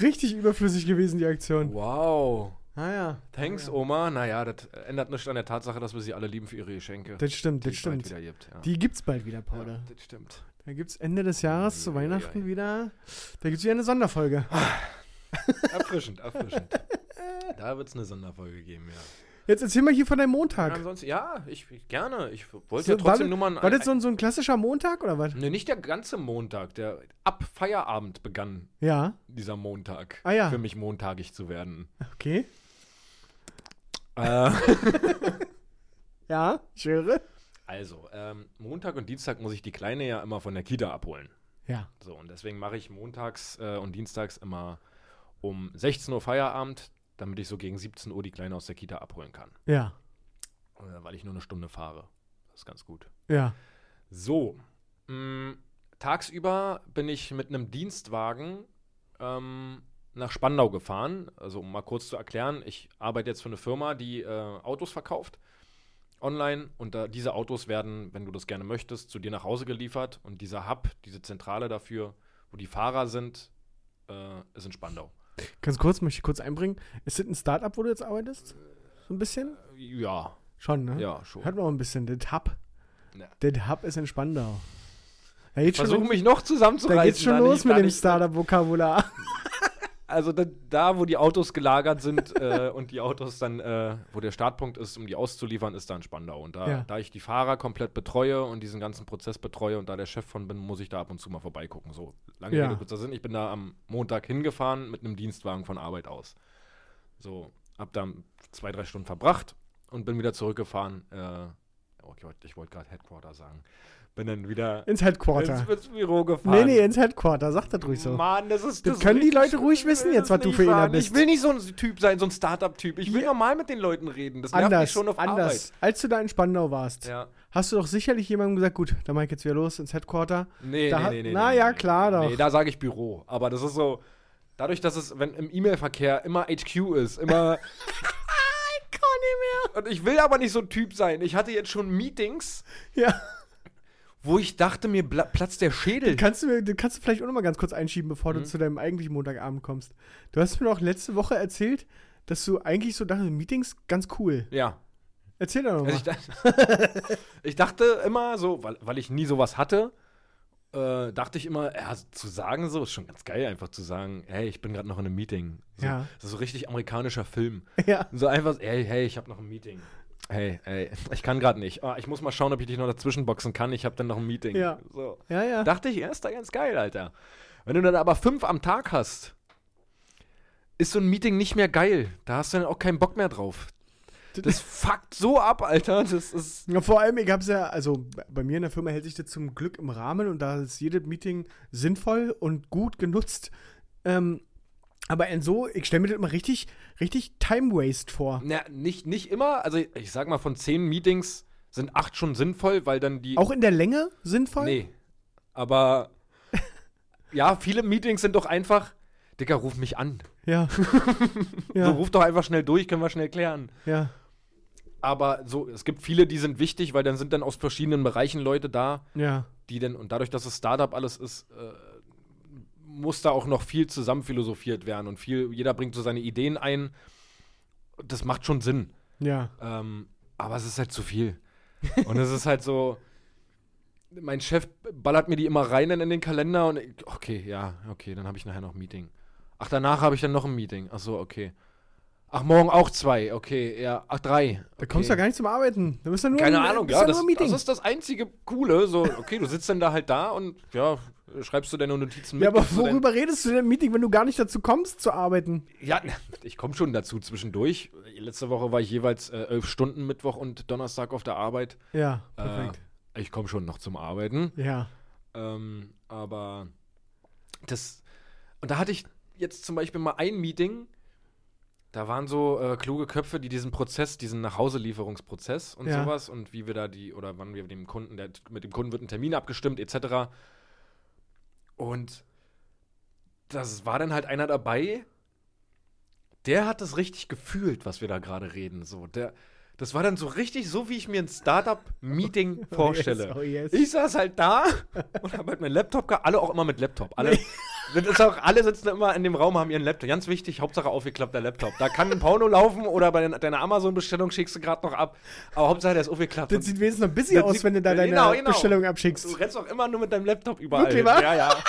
Richtig überflüssig gewesen, die Aktion. Wow. Ah ja. Thanks, Oma. Naja, das ändert nichts an der Tatsache, dass wir sie alle lieben für ihre Geschenke. Das stimmt, die das stimmt. wieder gibt. Ja. Die gibt's bald wieder, Paul. ja, das stimmt. Da gibt's Ende des Jahres zu ei, ei. Weihnachten wieder. Da gibt's wieder eine Sonderfolge. Erfrischend, erfrischend. da wird es eine Sonderfolge geben, ja. Jetzt erzähl mal hier von deinem Montag. Ansonsten, ja, ich, gerne. Ich wollte So, ja trotzdem war, nur mal. war das so ein, so ein klassischer Montag oder was? Ne, nicht der ganze Montag. Der ab Feierabend begann Ja, dieser Montag. Ah, ja. Für mich montagig zu werden. okay. Äh, (laughs) Ja, ich höre. also, ähm, Montag und Dienstag muss ich die Kleine ja immer von der Kita abholen. Ja. So, und deswegen mache ich montags äh, und dienstags immer um 16 Uhr Feierabend, damit ich so gegen 17 Uhr die Kleine aus der Kita abholen kann. Ja. äh, weil ich nur eine Stunde fahre. Das ist ganz gut. Ja. So, mh, tagsüber bin ich mit einem Dienstwagen ähm, nach Spandau gefahren. Also, um mal kurz zu erklären, ich arbeite jetzt für eine Firma, die äh, Autos verkauft online und da, diese Autos werden, wenn du das gerne möchtest, zu dir nach Hause geliefert und dieser Hub, diese Zentrale dafür, wo die Fahrer sind, äh, ist in Spandau. Ganz kurz, möchte ich kurz einbringen. Ist das ein Startup, wo du jetzt arbeitest? So ein bisschen? Ja, Schon, ne? ja, schon. Hört mal ein bisschen. Das Hub. Ja. Das Hub ist in Spandau. Versuche mich noch zusammenzureißen. da geht's schon los mit dem Startup-Vokabular. Also da, da, wo die Autos gelagert sind (laughs) äh, und die Autos dann, äh, wo der Startpunkt ist, um die auszuliefern, ist da in Spandau. Und da, Ja. da ich die Fahrer komplett betreue und diesen ganzen Prozess betreue und da der Chef von bin, muss ich da ab und zu mal vorbeigucken. So lange Ja. Rede, kurzer Sinn. Ich bin da am Montag hingefahren mit einem Dienstwagen von Arbeit aus. So, hab da zwei, drei Stunden verbracht und bin wieder zurückgefahren. Äh, oh, ich wollte wollt gerade Headquarter sagen. Bin dann wieder Ins Headquarter. ins, ins Büro Nee, gefahren. nee, ins Headquarter. Sag das ruhig so. Mann, das ist. Das ist können die Leute ruhig wissen jetzt, was das du für einer bist. Ich will nicht so ein Typ sein, so ein Startup-Typ. Ich will Ja. normal mit den Leuten reden. Das nervt mich Anders, schon auf anders. Als du da in Spandau warst, Arbeit. Ja. hast du doch sicherlich jemandem gesagt, gut, dann mach ich jetzt wieder los ins Headquarter. Nee, Da nee, nee, nee. na nee, ja, nee, klar nee. doch. Nee, da sage ich Büro. Aber das ist so. Dadurch, dass es, wenn im E-Mail-Verkehr immer HQ ist, immer. (laughs) Ich kann nicht und ich will aber nicht so ein Typ sein. Ich hatte jetzt schon Meetings, mehr. Ja. Wo ich dachte, mir platzt der Schädel. Kannst du, mir, das kannst du vielleicht auch noch mal ganz kurz einschieben, bevor Mhm. du zu deinem eigentlichen Montagabend kommst. Du hast mir doch letzte Woche erzählt, dass du eigentlich so dachtest, Meetings ganz cool. Ja. Erzähl doch noch mal. Also ich, dachte, (laughs) ich dachte immer so, weil, weil ich nie sowas hatte, äh, dachte ich immer, ja, zu sagen so, ist schon ganz geil, einfach zu sagen, hey, ich bin gerade noch in einem Meeting. So, Ja. Das ist so richtig amerikanischer Film. (laughs) ja. So einfach, hey, hey, ich habe noch ein Meeting. Hey, hey, ich kann gerade nicht. Ah, ich muss mal schauen, ob ich dich noch dazwischen boxen kann. Ich habe dann noch ein Meeting. Ja. So. Ja, ja. Dachte ich, er ist da ganz geil, Alter. Wenn du dann aber fünf am Tag hast, ist so ein Meeting nicht mehr geil. Da hast du dann auch keinen Bock mehr drauf. Das fuckt so ab, Alter. Das ist. Ja, vor allem, ich hab's ja, also bei mir in der Firma hält sich das zum Glück im Rahmen und da ist jedes Meeting sinnvoll und gut genutzt. Ähm, aber in so, ich stelle mir das immer richtig, richtig Time Waste vor. Na, nicht, nicht immer. Also, ich sag mal, von zehn Meetings sind acht schon sinnvoll, weil dann die. Auch in der Länge sinnvoll? Nee. Aber. (laughs) ja, viele Meetings sind doch einfach. Dicker, ruf mich an. Ja. (laughs) So, ja. ruf doch einfach schnell durch, können wir schnell klären. ja. Aber so, es gibt viele, die sind wichtig, weil dann sind dann aus verschiedenen Bereichen Leute da, Ja. die dann, und dadurch, dass es Startup alles ist, äh, muss da auch noch viel zusammen philosophiert werden und viel, jeder bringt so seine Ideen ein. Das macht schon Sinn. Ja. Ähm, aber es ist halt zu viel. Und es ist halt so, mein Chef ballert mir die immer rein in den Kalender und ich, okay, ja, okay, dann habe ich nachher noch ein Meeting. Ach, danach habe ich dann noch ein Meeting. Ach so, okay. Ach, morgen auch zwei, okay, ja, ach, drei. Da kommst du ja gar nicht zum Arbeiten. Da bist du nur Keine ein- Ahnung, ja, das, das ist das einzige Coole. So, okay, du sitzt dann da halt da und ja, schreibst du deine Notizen mit. ja, aber worüber redest du denn im Meeting, wenn du gar nicht dazu kommst zu arbeiten? Ja, ich komme schon dazu zwischendurch. Letzte Woche war ich jeweils äh, elf Stunden Mittwoch und Donnerstag auf der Arbeit. Ja, perfekt. Äh, ich komme schon noch zum Arbeiten. ja. Ähm, aber das. Und da hatte ich jetzt zum Beispiel mal ein Meeting. Da waren so äh, kluge Köpfe, die diesen Prozess, diesen Nachhauselieferungsprozess und Ja. sowas und wie wir da die, oder wann wir dem Kunden, der, mit dem Kunden wird ein Termin abgestimmt, etc. Und das war dann halt einer dabei, der hat das richtig gefühlt, was wir da gerade reden. So, der, das war dann so richtig so, wie ich mir ein Startup-Meeting (laughs) vorstelle. Oh yes. Ich saß halt da und habe halt meinen Laptop. Alle auch immer mit Laptop. Alle, das ist auch, alle sitzen immer in dem Raum, haben ihren Laptop. Ganz wichtig, Hauptsache aufgeklappter Laptop. Da kann ein Porno laufen oder bei deiner Amazon-Bestellung schickst du gerade noch ab. Aber Hauptsache, der ist aufgeklappt. Das sieht wenigstens noch busy Das aus, sieht- wenn du da deine genau, genau. Bestellung du abschickst. rennst auch immer nur mit deinem Laptop überall. Wirklich, hin. Ja, ja. (laughs)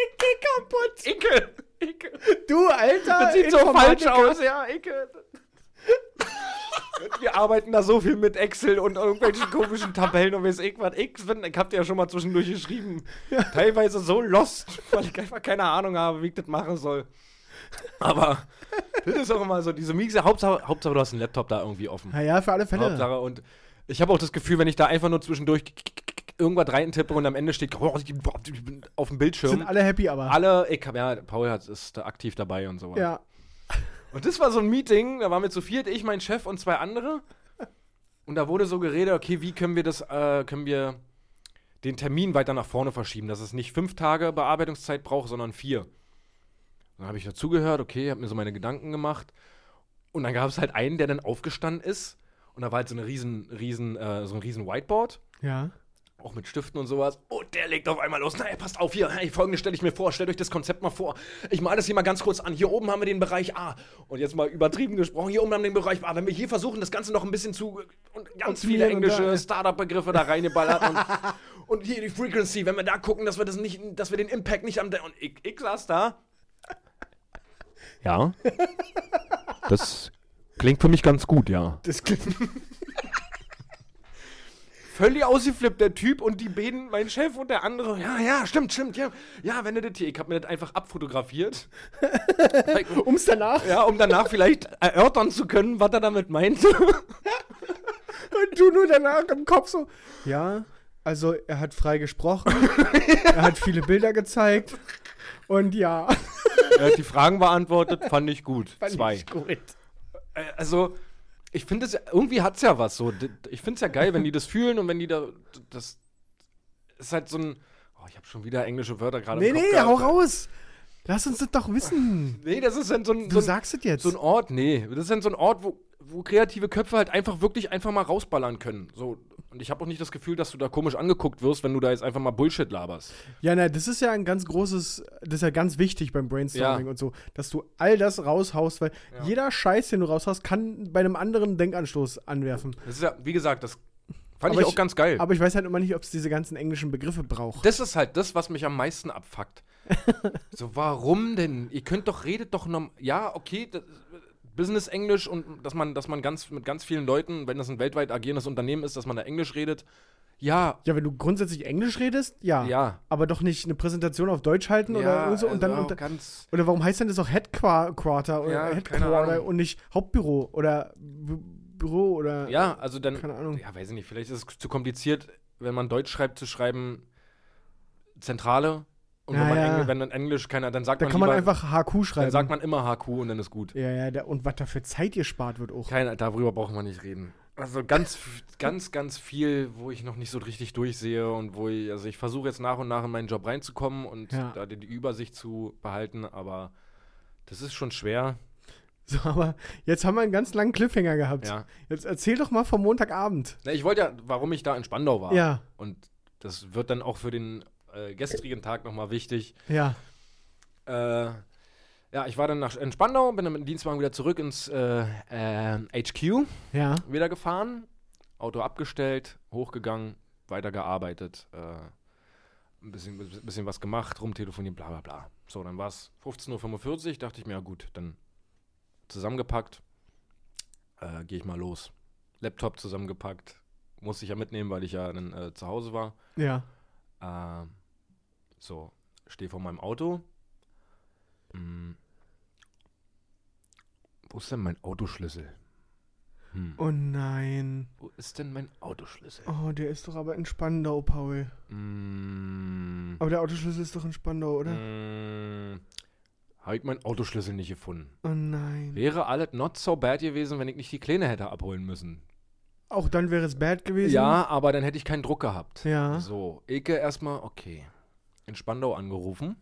Ich geh kaputt. Icke. Icke. Du, Alter. Das sieht so falsch aus, ja, Icke. Wir arbeiten da so viel mit Excel und irgendwelchen komischen Tabellen und weiß ich was. Ich, bin, ich hab dir ja schon mal zwischendurch geschrieben. Teilweise so lost, weil ich einfach keine Ahnung habe, wie ich das machen soll. Aber das ist auch immer so, diese Miese, Hauptsache, Hauptsache du hast einen Laptop da irgendwie offen. Na ja, für alle Fälle. Hauptsache und ich habe auch das Gefühl, wenn ich da einfach nur zwischendurch irgendwas reintippe und am Ende steht auf dem Bildschirm. Sind alle happy, aber. alle, ich hab, ja, Paul ist da aktiv dabei und so. Ja. Und das war so ein Meeting, da waren wir zu viert, ich, mein Chef und zwei andere. Und da wurde so geredet, okay, wie können wir das, äh, können wir den Termin weiter nach vorne verschieben, dass es nicht fünf Tage Bearbeitungszeit braucht, sondern vier. Dann habe ich dazugehört, okay, habe mir so meine Gedanken gemacht. Und dann gab es halt einen, der dann aufgestanden ist. Und da war halt so eine riesen, riesen, äh, so ein riesen Whiteboard. Ja. Auch mit Stiften und sowas. Und der legt auf einmal los. Na, ey, passt auf, hier, hey, folgendes stelle ich mir vor. Stellt euch das Konzept mal vor. Ich male das hier mal ganz kurz an. Hier oben haben wir den Bereich A. Und jetzt mal übertrieben gesprochen, hier oben haben wir den Bereich A. Wenn wir hier versuchen, das Ganze noch ein bisschen zu. Und ganz Und viele englische. Startup-Begriffe da reingeballert. und, (laughs) und hier die Frequency, wenn wir da gucken, dass wir das nicht, dass wir den Impact nicht am. Und ich, ich saß da. Ja. Das klingt für mich ganz gut, ja. Das klingt. (laughs) völlig ausgeflippt, der Typ und die beiden, mein Chef und der andere. Ja, ja, stimmt, stimmt, ja. Ja, wenn du das hier, ich hab mir das einfach abfotografiert. (laughs) Ums danach. ja, um danach vielleicht erörtern zu können, was er damit meint. (laughs) Und du nur danach im Kopf so. Ja, also er hat frei gesprochen. (laughs) er hat viele Bilder gezeigt. Und ja. er hat die Fragen beantwortet, fand ich gut. fand Zwei. ich Gut. Äh, Also, ich finde es, irgendwie hat's ja was so. Ich finde es ja geil, wenn die das fühlen und wenn die da, das ist halt so ein, oh, ich habe schon wieder englische Wörter gerade Nee, im Kopf nee, gehabt. hau raus. Lass uns das doch wissen. Nee, das ist dann so ein, Du so ein, sagst es jetzt. so ein Ort, nee, das ist dann so ein Ort, wo, wo kreative Köpfe halt einfach wirklich einfach mal rausballern können. So. Und ich habe auch nicht das Gefühl, dass du da komisch angeguckt wirst, wenn du da jetzt einfach mal Bullshit laberst. Ja, na, das ist ja ein ganz großes, das ist ja ganz wichtig beim Brainstorming Ja. und so, dass du all das raushaust, weil Ja. jeder Scheiß, den du raushaust, kann bei einem anderen Denkanstoß anwerfen. Das ist ja, wie gesagt, das fand Aber ich auch ich- ganz geil. Aber ich weiß halt immer nicht, ob es diese ganzen englischen Begriffe braucht. das ist halt das, was mich am meisten abfuckt. (laughs) so, warum denn? Ihr könnt doch, redet doch noch. Ja, okay, das, Business Englisch und dass man, dass man ganz mit ganz vielen Leuten, wenn das ein weltweit agierendes Unternehmen ist, dass man da Englisch redet. Ja, Ja, wenn du grundsätzlich Englisch redest, ja. ja. Aber doch nicht eine Präsentation auf Deutsch halten ja, oder so und dann. also Und, ganz. oder warum heißt denn das auch Headquarter oder Ja, Headquarter und nicht Hauptbüro oder Bü Büro oder. Ja, also dann. Keine Ahnung. Ja, weiß ich nicht, vielleicht ist es zu kompliziert, wenn man Deutsch schreibt, zu schreiben Zentrale. Und Ja, wenn, man ja. Engl wenn dann Englisch keiner, dann sagt Da man kann man lieber- einfach HQ schreiben. Dann sagt man immer HQ und dann ist gut. ja, ja, da, und was da für Zeit ihr spart wird auch. Keiner, darüber brauchen wir nicht reden. Also ganz, ganz, ganz viel, wo ich noch nicht so richtig durchsehe und wo ich, also ich versuche jetzt nach und nach in meinen Job reinzukommen und Ja. da die, die Übersicht zu behalten, aber das ist schon schwer. So, aber jetzt haben wir einen ganz langen Cliffhanger gehabt. Ja. Jetzt erzähl doch mal vom Montagabend. Na, ich wollte ja, warum ich da in Spandau war. Ja, Und das wird dann auch für den äh, gestrigen Tag nochmal wichtig. ja. Äh, ja, ich war dann nach, in Spandau, bin dann mit dem Dienstwagen wieder zurück ins äh, äh, HQ, Ja. wieder gefahren, Auto abgestellt, hochgegangen, weitergearbeitet, äh, ein bisschen, bisschen was gemacht, rumtelefoniert, bla bla bla. So, dann war es 15.45 Uhr, dachte ich mir, ja gut, dann zusammengepackt, äh, gehe ich mal los. Laptop zusammengepackt, musste ich ja mitnehmen, weil ich ja dann äh, zu Hause war. Ja. Äh, so, stehe vor meinem Auto. Hm. Wo ist denn mein Autoschlüssel? Hm. Oh nein. Wo ist denn mein Autoschlüssel? Oh, der ist doch aber in Spandau, Paul. Hm. Aber der Autoschlüssel ist doch in Spandau, oder? Hm. Habe ich meinen Autoschlüssel nicht gefunden. Oh nein. Wäre alles not so bad gewesen, wenn ich nicht die Kleine hätte abholen müssen. Auch dann wäre es bad gewesen. Ja, aber dann hätte ich keinen Druck gehabt. Ja. So, Eke erstmal, okay. In Spandau angerufen.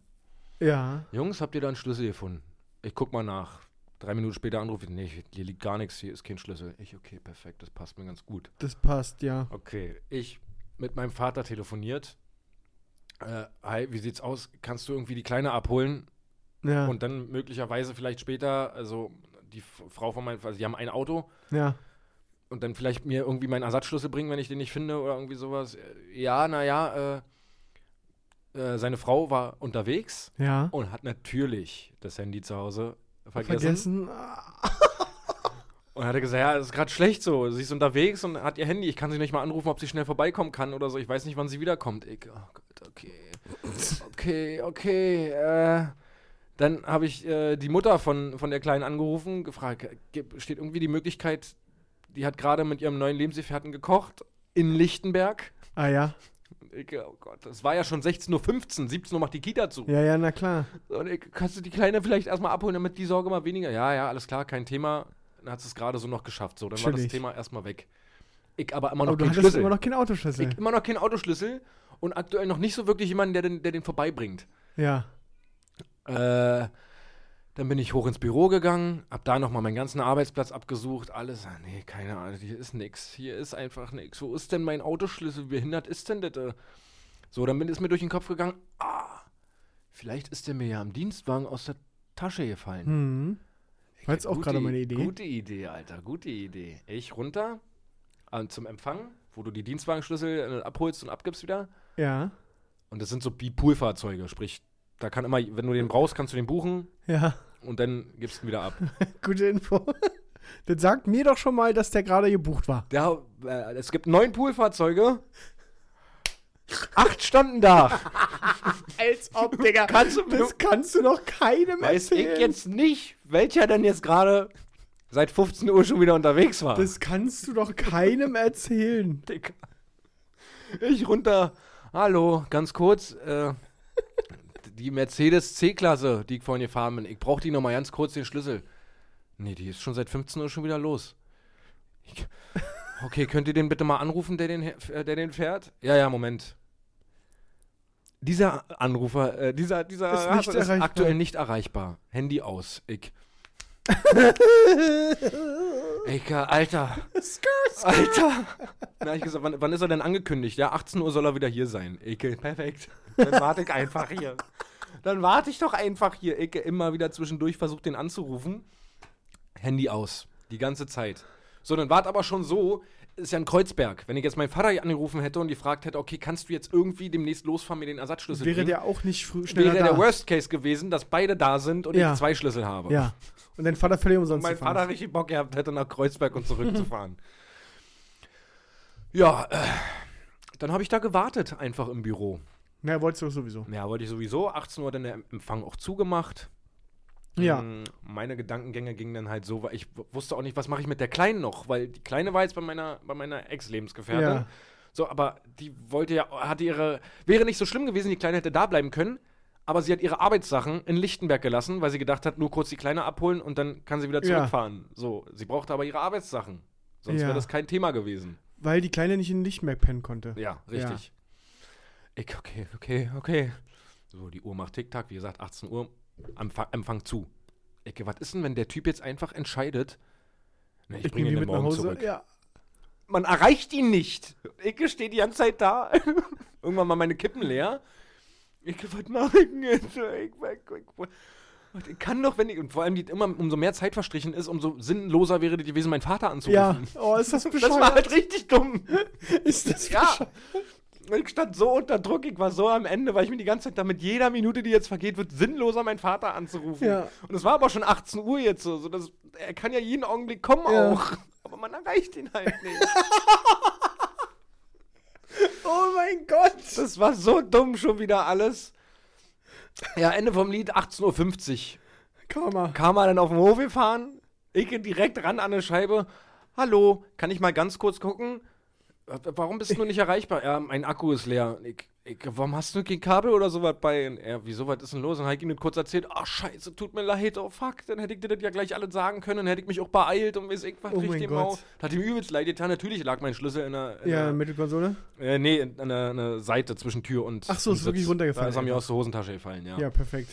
Ja. Jungs, habt ihr da einen Schlüssel gefunden? Ich guck mal nach. Drei Minuten später anrufe ich, nee, hier liegt gar nichts, hier ist kein Schlüssel. Ich, okay, perfekt, das passt mir ganz gut. Das passt, ja. Okay, ich mit meinem Vater telefoniert. Äh, hi, wie sieht's aus? Kannst du irgendwie die Kleine abholen? Ja. Und dann möglicherweise vielleicht später, also die Frau von meinem, also die haben ein Auto ja. und dann vielleicht mir irgendwie meinen Ersatzschlüssel bringen, wenn ich den nicht finde oder irgendwie sowas. Äh, Ja, naja, äh, äh, seine Frau war unterwegs Ja. und hat natürlich das Handy zu Hause vergessen. Vergessen. Und hat er gesagt, ja, das ist gerade schlecht so. Sie ist unterwegs und hat ihr Handy. Ich kann sie nicht mal anrufen, ob sie schnell vorbeikommen kann oder so. Ich weiß nicht, wann sie wiederkommt. Ich, oh Gott, okay. Okay, okay. Äh, dann habe ich äh, die Mutter von, von der Kleinen angerufen, gefragt, steht irgendwie die Möglichkeit, die hat gerade mit ihrem neuen Lebensgefährten gekocht in Lichtenberg. Ah ja. Ich, oh Gott, das war ja schon 16.15 Uhr, 17 Uhr macht die Kita zu. Ja, ja, na klar. Und ich, kannst du die Kleine vielleicht erstmal abholen, damit die Sorge mal weniger. Ja, ja, alles klar, kein Thema. Dann hat es gerade so noch geschafft. So, dann war das Chillig. Thema erstmal weg. Ich aber immer noch Aber du keinen hattest Schlüssel. immer noch keinen Autoschlüssel. ich immer noch keinen Autoschlüssel und aktuell noch nicht so wirklich jemanden, der den, der den vorbeibringt. ja. Äh, dann bin ich hoch ins Büro gegangen, hab da nochmal meinen ganzen Arbeitsplatz abgesucht, alles. Ah, nee, keine Ahnung, hier ist nix. Hier ist einfach nix. Wo ist denn mein Autoschlüssel? Wie behindert ist denn das? So, dann bin es mir durch den Kopf gegangen. Ah, vielleicht ist der mir ja am Dienstwagen aus der Tasche gefallen. Hm. War jetzt auch gerade meine Idee. Gute Idee, Alter, gute Idee. Ich runter äh, zum Empfang, wo du die Dienstwagenschlüssel äh, abholst und abgibst wieder. Ja. Und das sind so Bipool-Fahrzeuge, sprich, da kann immer, wenn du den brauchst, kannst du den buchen Ja. Und dann gibst du ihn wieder ab. (laughs) Gute Info. Das sagt mir doch schon mal, dass der gerade gebucht war. Der, äh, es gibt neun Poolfahrzeuge. Acht standen da. (laughs) Als ob, Digga. Kannst du Das kannst du doch keinem Weiß erzählen. ich jetzt nicht, welcher denn jetzt gerade seit 15 Uhr schon wieder unterwegs war. Das kannst du doch keinem erzählen. Digga. Ich runter. Hallo, ganz kurz. Äh, die Mercedes C-Klasse, die ich vorhin gefahren bin. Ich brauche die nochmal ganz kurz den Schlüssel. Nee, die ist schon seit 15 Uhr schon wieder los. Ich, okay, könnt ihr den bitte mal anrufen, der den, äh, der den fährt? Ja, ja, Moment. Dieser Anrufer, äh, dieser, dieser Ist nicht ist aktuell nicht erreichbar. Handy aus. Ich. (laughs) äh, Alter. Alter. Na, ich gesagt, wann, wann ist er denn angekündigt? Ja, 18 Uhr soll er wieder hier sein. Eke, perfekt. Dann warte ich einfach hier. Dann warte ich doch einfach hier. Eke, immer wieder zwischendurch versucht, den anzurufen. Handy aus. Die ganze Zeit. So, dann wart aber schon so, ist ja ein Kreuzberg. Wenn ich jetzt meinen Vater angerufen hätte und gefragt hätte, okay, kannst du jetzt irgendwie demnächst losfahren, mir den Ersatzschlüssel Wäre bringen? der auch nicht früh schneller wäre da. der Worst Case gewesen, dass beide da sind und Ja. ich zwei Schlüssel habe. Ja. Und dein Vater völlig Und umsonst mein zu fahren. Vater richtig Bock gehabt hätte, nach Kreuzberg und zurückzufahren. (laughs) ja, äh, dann habe ich da gewartet, einfach im Büro. Na, wolltest du sowieso. Ja, wollte ich sowieso. 18 Uhr dann der Empfang auch zugemacht. Ja. Mm, Meine Gedankengänge gingen dann halt so, weil ich wusste auch nicht, was mache ich mit der Kleinen noch, weil die Kleine war jetzt bei meiner, bei meiner Ex-Lebensgefährtin. Ja. So, aber die wollte ja, hatte ihre, wäre nicht so schlimm gewesen, die Kleine hätte da bleiben können, aber sie hat ihre Arbeitssachen in Lichtenberg gelassen, weil sie gedacht hat, nur kurz die Kleine abholen und dann kann sie wieder Ja. zurückfahren. So, sie brauchte aber ihre Arbeitssachen. Sonst Ja. wäre das kein Thema gewesen. Weil die Kleine nicht in Lichtenberg pennen konnte. Ja, richtig. Ich, okay, okay, okay. So, die Uhr macht Tick-Tack, wie gesagt, 18 Uhr, Empfang, Empfang zu. Ich, was ist denn, wenn der Typ jetzt einfach entscheidet, ne, ich, bringe ihn nehm dann morgen zurück. Ja. Man erreicht ihn nicht. Ich stehe die ganze Zeit da. (laughs) Irgendwann mal meine Kippen leer. Ich, was mache ich denn jetzt? Ich, ich, ich, ich kann doch, wenn ich, und vor allem, die, immer, umso mehr Zeit verstrichen ist, umso sinnloser wäre das gewesen, meinen Vater anzurufen. Ja. Oh, ist das bescheuert? (laughs) Das war halt richtig dumm. (laughs) ist das Ja. bescheuert? Ich stand so unter Druck, ich war so am Ende, weil ich mir die ganze Zeit damit jeder Minute, die jetzt vergeht, wird sinnloser, meinen Vater anzurufen. Ja. Und es war aber schon 18 Uhr jetzt so. so das, er kann ja jeden Augenblick kommen Ja. auch. Aber man erreicht ihn halt nicht. (laughs) Oh mein Gott. das war so dumm schon wieder alles. Ja, Ende vom Lied 18.50 Uhr. Karma. Er dann auf den Hof gefahren. Ich direkt ran an eine Scheibe. Hallo, kann ich mal ganz kurz gucken? Warum bist du nicht erreichbar? Ja, mein Akku ist leer. Ich, ich, warum hast du kein Kabel oder sowas bei? Und er, wieso, was ist denn los? Und dann habe ich ihm kurz erzählt. Ach, scheiße, tut mir leid. Oh, fuck. Dann hätte ich dir das ja gleich alles sagen können. Dann hätte ich mich auch beeilt und weiß ich was Oh richtig mau. Hat ihm übelst leid getan. Natürlich lag mein Schlüssel in der, in Ja, der Mittelkonsole. äh, nee, in einer, einer Seite zwischen Tür und Ach so, und ist wirklich Sitz. runtergefallen Da ist er mir aus der Hosentasche gefallen, ja. Ja, perfekt.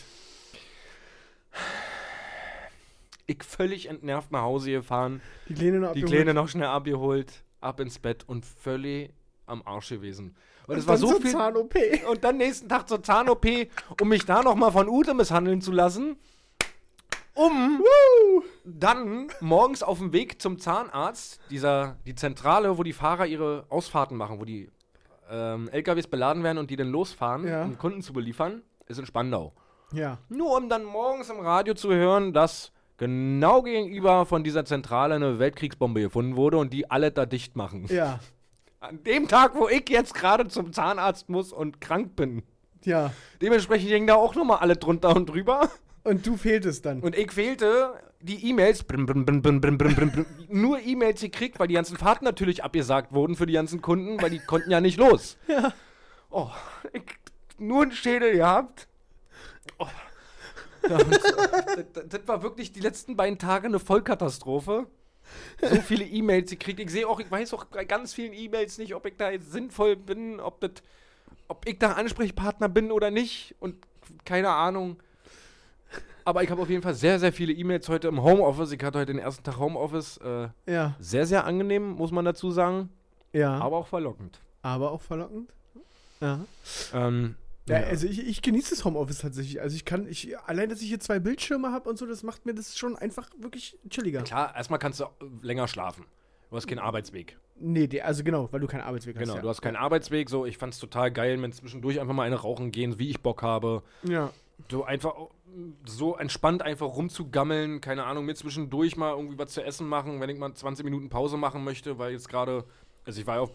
Ich völlig entnervt nach Hause gefahren. Die Kleine noch Die. Kleine noch schnell abgeholt, ab ins Bett und völlig am Arsch gewesen. Weil es war so viel. Zahn-OP. Und dann nächsten Tag zur Zahn-OP, um mich da nochmal von Ute misshandeln zu lassen. Um dann morgens auf dem Weg zum Zahnarzt, dieser, die Zentrale, wo die Fahrer ihre Ausfahrten machen, wo die ähm, LKWs beladen werden und die dann losfahren, Ja. um Kunden zu beliefern, ist in Spandau. Ja. Nur um dann morgens im Radio zu hören, dass genau gegenüber von dieser Zentrale eine Weltkriegsbombe gefunden wurde und die alle da dicht machen. Ja. An dem Tag, wo ich jetzt gerade zum Zahnarzt muss und krank bin. Ja. Dementsprechend hängen da auch nochmal alle drunter und drüber. Und du fehltest dann. Und ich fehlte die E-Mails, (laughs) nur E-Mails gekriegt, weil die ganzen Fahrten natürlich abgesagt wurden für die ganzen Kunden, weil die konnten ja nicht los. Ja. Oh, ich nur einen Schädel gehabt ja, (laughs) das, das war wirklich die letzten beiden Tage eine Vollkatastrophe. so viele E-Mails gekriegt. Ich sehe auch, ich weiß auch bei ganz vielen E-Mails nicht, ob ich da jetzt sinnvoll bin, ob das, ob ich da Ansprechpartner bin oder nicht. Und keine Ahnung. Aber ich habe auf jeden Fall sehr, sehr viele E-Mails heute im Homeoffice. Ich hatte heute den ersten Tag Homeoffice. Äh, Ja. sehr, sehr angenehm, muss man dazu sagen. Ja. Aber auch verlockend. aber auch verlockend. Ja. Ähm, Ja, also ich, ich genieße das Homeoffice tatsächlich. Also ich kann, ich, allein, dass ich hier zwei Bildschirme habe und so, das macht mir das schon einfach wirklich chilliger. Klar, erstmal kannst du länger schlafen. Du hast keinen Arbeitsweg. Nee, die, also genau, weil du keinen Arbeitsweg Genau, hast. du hast keinen Arbeitsweg. So, ich fand's total geil, wenn zwischendurch einfach mal eine rauchen gehen, wie ich Bock habe. Ja. So einfach so entspannt einfach rumzugammeln, keine Ahnung, mir zwischendurch mal irgendwie was zu essen machen, wenn ich mal 20 Minuten Pause machen möchte, weil jetzt gerade, also ich war ja auf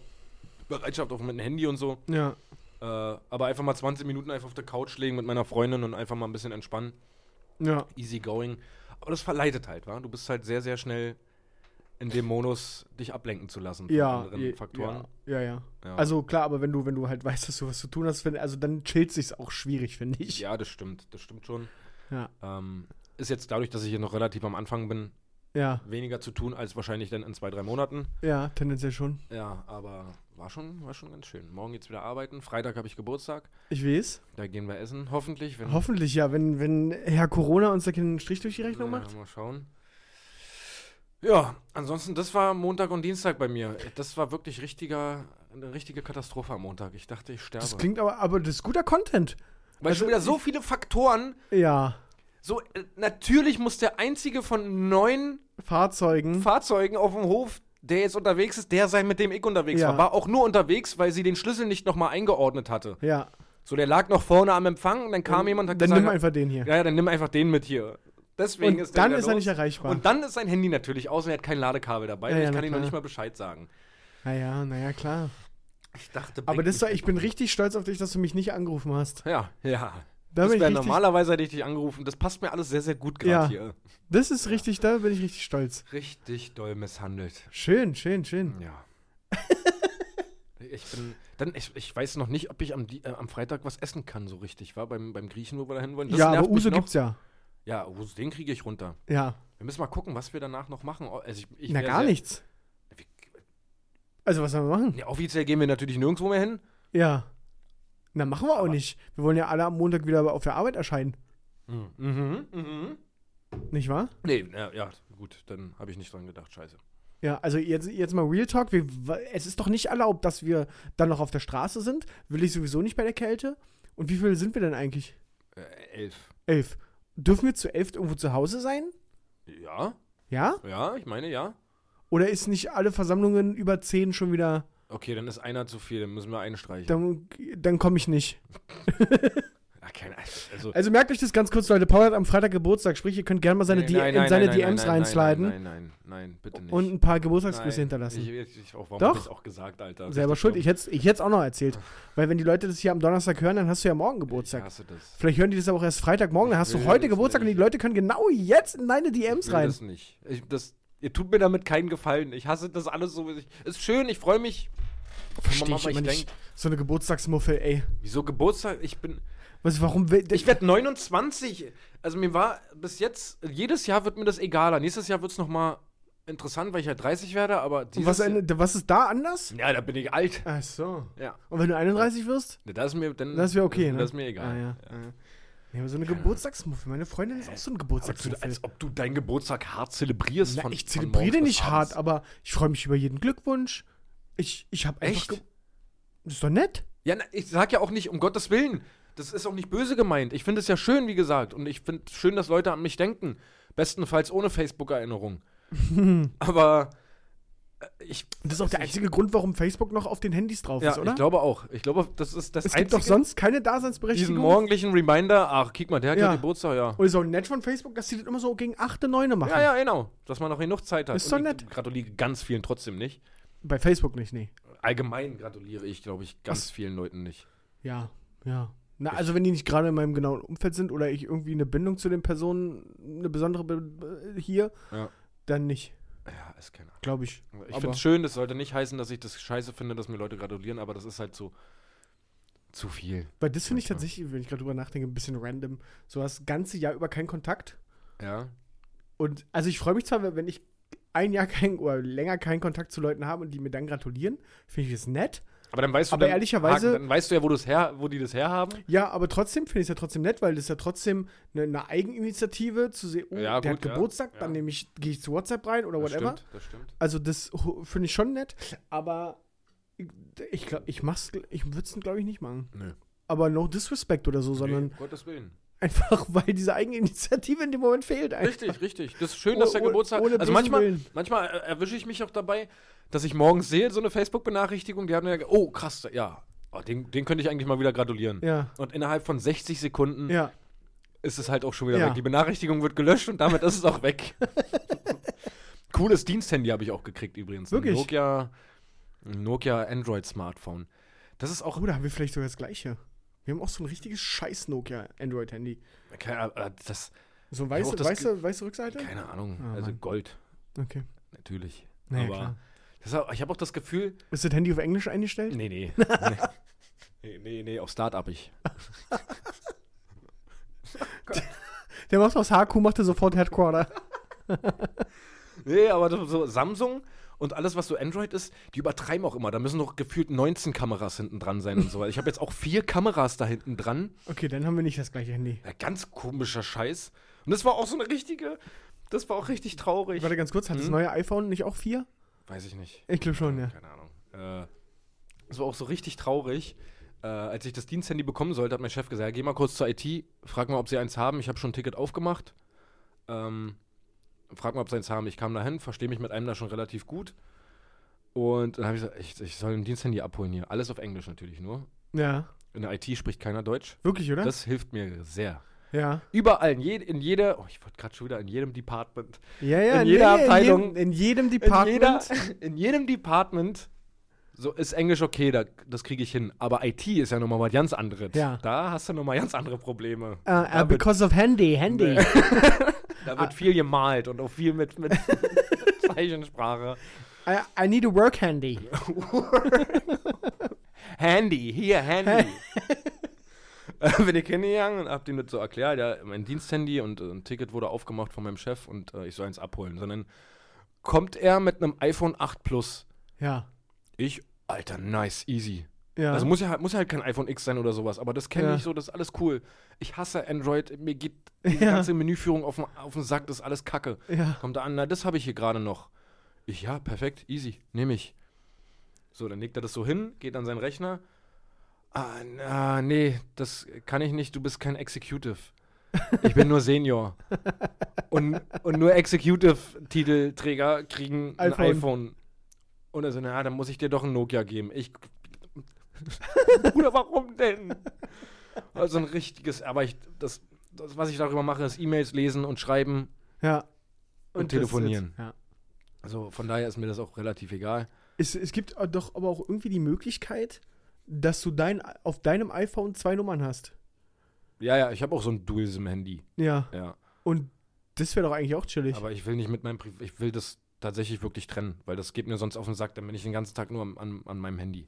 Bereitschaft auf mit dem Handy und so, Ja. Äh, aber einfach mal 20 Minuten einfach auf der Couch legen mit meiner Freundin und einfach mal ein bisschen entspannen, Ja. easy going. Aber das verleitet halt, wa? Du bist halt sehr, sehr schnell in dem Modus, dich ablenken zu lassen von Ja, anderen je- Faktoren. Ja, ja, ja. Ja. Also klar, aber wenn du, wenn du halt weißt, dass du was zu tun hast, wenn, also dann chillt sich's auch schwierig, finde ich. Ja, das stimmt, das stimmt schon. Ja. Ähm, ist jetzt dadurch, dass ich hier noch relativ am Anfang bin, Ja, weniger zu tun als wahrscheinlich dann in zwei, drei Monaten. ja, tendenziell schon. Ja, aber war schon, war schon ganz schön. Morgen geht's wieder arbeiten. Freitag habe ich Geburtstag. Ich weiß. Da gehen wir essen, hoffentlich. Wenn, Hoffentlich ja, wenn, wenn Herr Corona uns da keinen Strich durch die Rechnung Ja, macht. Mal schauen. Ja, ansonsten, das war Montag und Dienstag bei mir. Das war wirklich richtiger, eine richtige Katastrophe am Montag. Ich dachte, ich sterbe. Das klingt aber, aber das ist guter Content. Weil also schon wieder so viele Faktoren. Ja. So, äh, natürlich muss der einzige von neun Fahrzeugen. Fahrzeugen auf dem Hof, der jetzt unterwegs ist, der sein, mit dem ich unterwegs Ja. war. War auch nur unterwegs, weil sie den Schlüssel nicht nochmal eingeordnet hatte. ja. So, der lag noch vorne am Empfang und dann kam jemand und hat Dann gesagt, nimm einfach den hier. ja, ja, dann nimm einfach den mit hier. Deswegen Und ist der dann ist er nicht erreichbar. Und dann ist sein Handy natürlich aus und er hat kein Ladekabel dabei. Ja, und ja, ich kann ihm noch nicht mal Bescheid sagen. Naja, naja, klar. Ich dachte, Aber das war, ich bin richtig stolz auf dich, dass du mich nicht angerufen hast. Ja, ja. Da das wäre normalerweise hätte ich dich angerufen. Das passt mir alles sehr, sehr gut gerade Ja. hier. Das ist richtig, da bin ich richtig stolz. Richtig doll misshandelt. Schön, schön, schön. Ja. ich bin. Dann, ich, ich weiß noch nicht, ob ich am, äh, am Freitag was essen kann, so richtig, war beim, beim Griechen, wo wir da hin wollen. Das ja, aber Uso gibt's ja. Ja, Uso, den kriege ich runter. Ja. Wir müssen mal gucken, was wir danach noch machen. Also ich, ich Na, gar sehr- nichts. Also, was sollen wir machen? Ja, offiziell gehen wir natürlich nirgendwo mehr hin. Ja. Na, machen wir auch nicht. Wir wollen ja alle am Montag wieder auf der Arbeit erscheinen. Mhm, mhm. Nicht wahr? Nee, ja, ja gut, dann habe ich nicht dran gedacht, scheiße. Ja, also jetzt, jetzt mal Real Talk. Wir, es ist doch nicht erlaubt, dass wir dann noch auf der Straße sind. Will ich sowieso nicht bei der Kälte. Und wie viele sind wir denn eigentlich? Äh, elf. Elf. Dürfen wir zu elf irgendwo zu Hause sein? Ja, Ja? ja, ich meine ja. Oder ist nicht alle Versammlungen über zehn schon wieder. Okay, dann ist einer zu viel, dann müssen wir einstreichen. Dann, dann komme ich nicht. (laughs) Keine, also, Also merkt euch das ganz kurz, Leute. Paul hat am Freitag Geburtstag, sprich, ihr könnt gerne mal seine, Nee, D nein, in nein, seine nein, nein, DMs nein, nein, reinsliden Nein, nein, nein, nein, bitte nicht. und ein paar Geburtstagsgrüße Nein, hinterlassen. Ich, ich, auch, warum Doch. hab ich's auch gesagt, Alter? Selber schuld. Ich hätte es ich hätt's auch noch erzählt. Weil wenn die Leute das hier am Donnerstag hören, dann hast du ja morgen Ich Geburtstag. hasse das. Vielleicht hören die das aber auch erst Freitagmorgen, dann hast du heute Geburtstag und nicht. die Leute können genau jetzt in deine DMs Ich will rein. das nicht. Ich, das, ihr tut mir damit keinen Gefallen. Ich hasse das alles so. Ich, ist schön, ich freue mich. Verstehe ich immer nicht. So eine Geburtstagsmuffel, ey. Wieso Geburtstag? Ich bin. Was, warum. Ich werde 29. Also mir war bis jetzt, jedes Jahr wird mir das egaler. Nächstes Jahr wird es nochmal interessant, weil ich halt 30 werde, aber was, ein- was ist da anders? Ja, da bin ich alt. Ach so. Ja. Und wenn du 31 wirst? Das ist mir dann. Das wäre okay, das, ne? Das ist mir egal. Ah, ja. ja. Nee, aber so eine Geburtstagsmuffel. Meine Freundin ist auch so ein du, Geburtstagsmuffel. als ob du deinen Geburtstag hart zelebrierst. Na, von, ich zelebriere nicht hart, aber ich freue mich über jeden Glückwunsch. Ich, ich habe. Echt? ist doch nett. Ja, na, ich sag ja auch nicht, um Gottes Willen. Das ist auch nicht böse gemeint. Ich finde es ja schön, wie gesagt. Und ich finde schön, dass Leute an mich denken. Bestenfalls ohne Facebook-Erinnerung. (laughs) Aber ich. Das ist auch der einzige Grund, warum Facebook noch auf den Handys drauf Ja, ist, oder? ich glaube auch. Ich glaube, das ist das es gibt doch sonst keine Daseinsberechtigung. diesen morgendlichen Reminder. Ach, guck mal, der hat ja, Ja. Geburtstag, ja. Und ist auch nett von Facebook, dass sie das immer so gegen 8, 9 machen. Ja, ja, genau. Dass man noch genug Zeit hat. Ist doch ich nett. gratuliere ganz vielen trotzdem nicht. Bei Facebook nicht, nee. Allgemein gratuliere ich, glaube ich, ganz vielen Leuten nicht. Ja, ja. Na, also wenn die nicht gerade in meinem genauen Umfeld sind oder ich irgendwie eine Bindung zu den Personen, eine besondere Be äh, hier, Ja. dann nicht, Ja, ist keine Ahnung. glaube ich. Ich finde es schön, das sollte nicht heißen, dass ich das scheiße finde, dass mir Leute gratulieren, aber das ist halt so zu viel. Weil das finde ich tatsächlich, wenn ich gerade drüber nachdenke, ein bisschen random. So das ganze Jahr über keinen Kontakt. Ja. Und also ich freue mich zwar, wenn ich ein Jahr kein oder länger keinen Kontakt zu Leuten habe und die mir dann gratulieren, finde ich das nett. Aber dann weißt du, Aber dann, ehrlicherweise- dann weißt du ja, wo, her, wo die das herhaben. Ja, aber trotzdem finde ich es ja trotzdem nett, weil das ist ja trotzdem eine, eine Eigeninitiative zu sehen, oh, Ja, der gut, hat. Geburtstag, Ja. dann nehme ich, gehe ich zu WhatsApp rein oder Das whatever. stimmt, das stimmt. Also das finde ich schon nett, aber ich, glaube, ich mach's, ich würde es glaube ich nicht machen. Nö. Aber no disrespect oder so, sondern nee, Gottes Willen. einfach, (laughs) weil diese Eigeninitiative in dem Moment fehlt. Einfach. Richtig, richtig. Das ist schön, dass der Oh- oh- Geburtstag. ohne Also manchmal, manchmal erwische ich mich auch dabei, dass ich morgens sehe, so eine Facebook-Benachrichtigung, die haben ja, oh krass, ja, oh, den, den könnte ich eigentlich mal wieder gratulieren. Ja, Und innerhalb von 60 Sekunden ja. ist es halt auch schon wieder Ja. weg. Die Benachrichtigung wird gelöscht und damit ist es auch weg. (laughs) Cooles Diensthandy habe ich auch gekriegt übrigens. Wirklich? Ein Nokia, ein Nokia Android Smartphone. Das ist auch Oh, da haben wir vielleicht sogar das Gleiche. Wir haben auch so ein richtiges scheiß Nokia Android-Handy. keine, äh, das, So weiße, das weiße, weiße Rückseite? keine Ahnung. Ah, also. Gold, Okay. natürlich. Naja, Aber klar. Das, auch- ich habe auch das Gefühl, Ist das Handy auf Englisch eingestellt? Nee, nee. (laughs) nee, nee, nee, auf Start-up ich. Der macht aus HQ, macht er sofort Headquarter. (laughs) Nee, aber so, Samsung und alles, was so Android ist, die übertreiben auch immer. Da müssen noch gefühlt 19 Kameras hinten dran sein und so. Ich habe jetzt auch vier Kameras da hinten dran. Okay, dann haben wir nicht das gleiche Handy. Ja, ganz komischer Scheiß. Und das war auch so eine richtige, das war auch richtig traurig. Warte ganz kurz, hat das Hm? neue iPhone nicht auch vier? Weiß ich nicht. Ich glaube schon, ja. Keine Ahnung. Äh, das war auch so richtig traurig. Äh, als ich das Diensthandy bekommen sollte, hat mein Chef gesagt, ja, geh mal kurz zur IT, frag mal, ob sie eins haben. Ich habe schon ein Ticket aufgemacht. Ähm, frag mal, ob sie eins haben. Ich kam dahin, verstehe mich mit einem da schon relativ gut. Und dann habe ich gesagt, ich, ich soll ein Diensthandy abholen hier. Alles auf Englisch natürlich nur. Ja. In der IT spricht keiner Deutsch. Wirklich, oder? Das hilft mir sehr. Ja. Überall, in, je, in jeder, oh, ich wollte gerade schon wieder in jedem Department. Ja, ja. In jeder nee, Abteilung- In jedem, in jedem In, Department. jeder, in jedem Department so ist Englisch okay, da, das kriege ich hin. Aber IT ist ja nochmal was ganz anderes. Ja. Da hast du nochmal ganz andere Probleme. Uh, uh, wird, because of Handy, Handy. (laughs) da wird viel gemalt und auch viel mit, mit (laughs) Zeichensprache. I, I need a work handy. (laughs) Handy, hier, Handy. (laughs) Bin ich hingegangen und hab dem das so erklärt, ja, mein Diensthandy und äh, ein Ticket wurde aufgemacht von meinem Chef und äh, ich soll eins abholen. Sondern kommt er mit einem iPhone 8 Plus. Ja. Ich, Alter, nice, easy. Ja. Also muss ja, halt- muss ja halt kein iPhone X sein oder sowas, aber das kenne Ja. ich so, das ist alles cool. Ich hasse Android, mir geht die Ja. ganze Menüführung auf den, auf den Sack, das ist alles Kacke. ja. Kommt da an, na, das habe ich hier gerade noch. Ich, ja, perfekt, easy, nehme ich. So, dann legt er das so hin, geht an seinen Rechner. Ah, na, nee, das kann ich nicht, du bist kein Executive. Ich bin nur Senior. Und, und nur Executive-Titelträger kriegen ein iPhone. iPhone. Und er so, na, dann muss ich dir doch ein Nokia geben. Ich. Bruder, warum denn? Also ein richtiges, aber ich, das, das, was ich darüber mache, ist E-Mails lesen und schreiben. Ja. Und das telefonieren. Ja. Also von daher ist mir das auch relativ egal. Es, es gibt äh, doch aber auch irgendwie die Möglichkeit, dass du dein, auf deinem iPhone zwei Nummern hast. Ja, ja, ich habe auch so ein Dual-SIM-Handy. Ja. Ja. Und das wäre doch eigentlich auch chillig. Aber ich will nicht mit meinem Pri ich will das tatsächlich wirklich trennen, weil das geht mir sonst auf den Sack, dann bin ich den ganzen Tag nur an, an, an meinem Handy.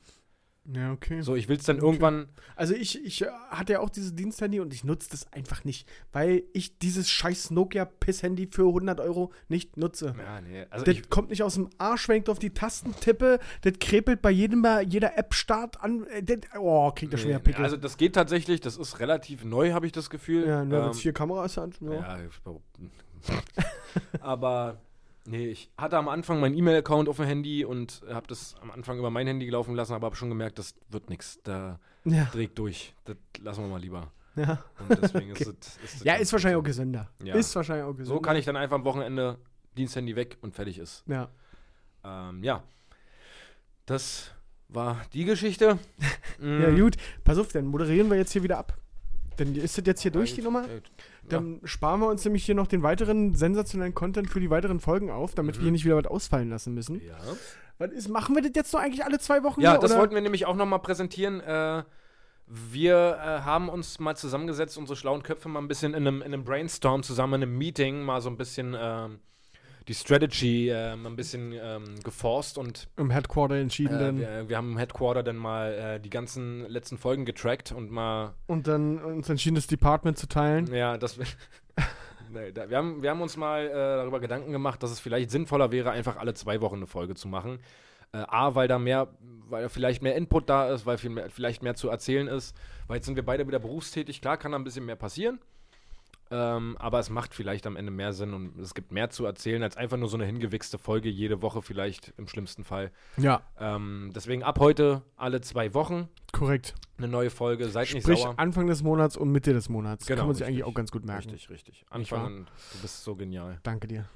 Ja, okay. So, ich will es dann irgendwann. Also ich, ich äh, hatte ja auch dieses Diensthandy und ich nutze das einfach nicht, weil ich dieses scheiß Nokia-Piss-Handy für 100 Euro nicht nutze. Ja, nee. Also Das kommt nicht aus dem Arsch, wenn ich auf die Tasten tippe. Das krepelt bei jedem, jeder App-Start an. äh, Das, oh, kriegt schon nee, nee, Pickel. also das geht tatsächlich, das ist relativ neu, habe ich das Gefühl. ja, nur Ähm, wenn es vier Kameras hat. Ja. Ja, ich glaub- (laughs) aber nee, ich hatte am Anfang meinen E-Mail-Account auf dem Handy und habe das am Anfang über mein Handy laufen lassen, aber habe schon gemerkt, das wird nichts. Da Ja, trägt durch. Das lassen wir mal lieber. ja. Und deswegen (laughs) Okay. ist es. Ist es ja ist wahrscheinlich auch gesünder. Ja. Ist wahrscheinlich auch so. gesünder. So kann ich dann einfach am Wochenende Diensthandy weg und fertig ist. Ja. Ähm, ja. Das war die Geschichte. (laughs) ja, Mm. gut. Pass auf, dann moderieren wir jetzt hier wieder ab. Dann ist das jetzt hier durch, die Nummer? Dann sparen wir uns nämlich hier noch den weiteren sensationellen Content für die weiteren Folgen auf, damit wir hier nicht wieder was ausfallen lassen müssen. Ja. Was ist, machen wir das jetzt so eigentlich alle zwei Wochen? Ja, hier, das oder? wollten wir nämlich auch nochmal präsentieren. Äh, wir äh, haben uns mal zusammengesetzt, unsere schlauen Köpfe mal ein bisschen in einem, in einem Brainstorm zusammen, in einem Meeting, mal so ein bisschen ähm, die Strategy äh, ein bisschen ähm, geforst und im Headquarter entschieden äh, dann. wir, wir haben im Headquarter dann mal äh, die ganzen letzten Folgen getrackt und mal, Und dann uns entschieden, das Department zu teilen. ja, das (laughs) Nee, da, wir, haben, wir haben uns mal äh, darüber Gedanken gemacht, dass es vielleicht sinnvoller wäre, einfach alle zwei Wochen eine Folge zu machen. Äh, A, weil da mehr, weil vielleicht mehr Input da ist, weil viel mehr, vielleicht mehr zu erzählen ist. Weil jetzt sind wir beide wieder berufstätig. Klar kann da ein bisschen mehr passieren. Ähm, aber es macht vielleicht am Ende mehr Sinn und es gibt mehr zu erzählen als einfach nur so eine hingewichste Folge jede Woche, vielleicht im schlimmsten Fall. Ja, Ähm, deswegen ab heute alle zwei Wochen korrekt. eine neue Folge. Seid nicht Sprich, sauer. Anfang des Monats und Mitte des Monats. Genau, Kann man sich richtig. eigentlich auch ganz gut merken. Richtig, richtig. Nicht wahr? Anfangen, du bist so genial. Danke dir.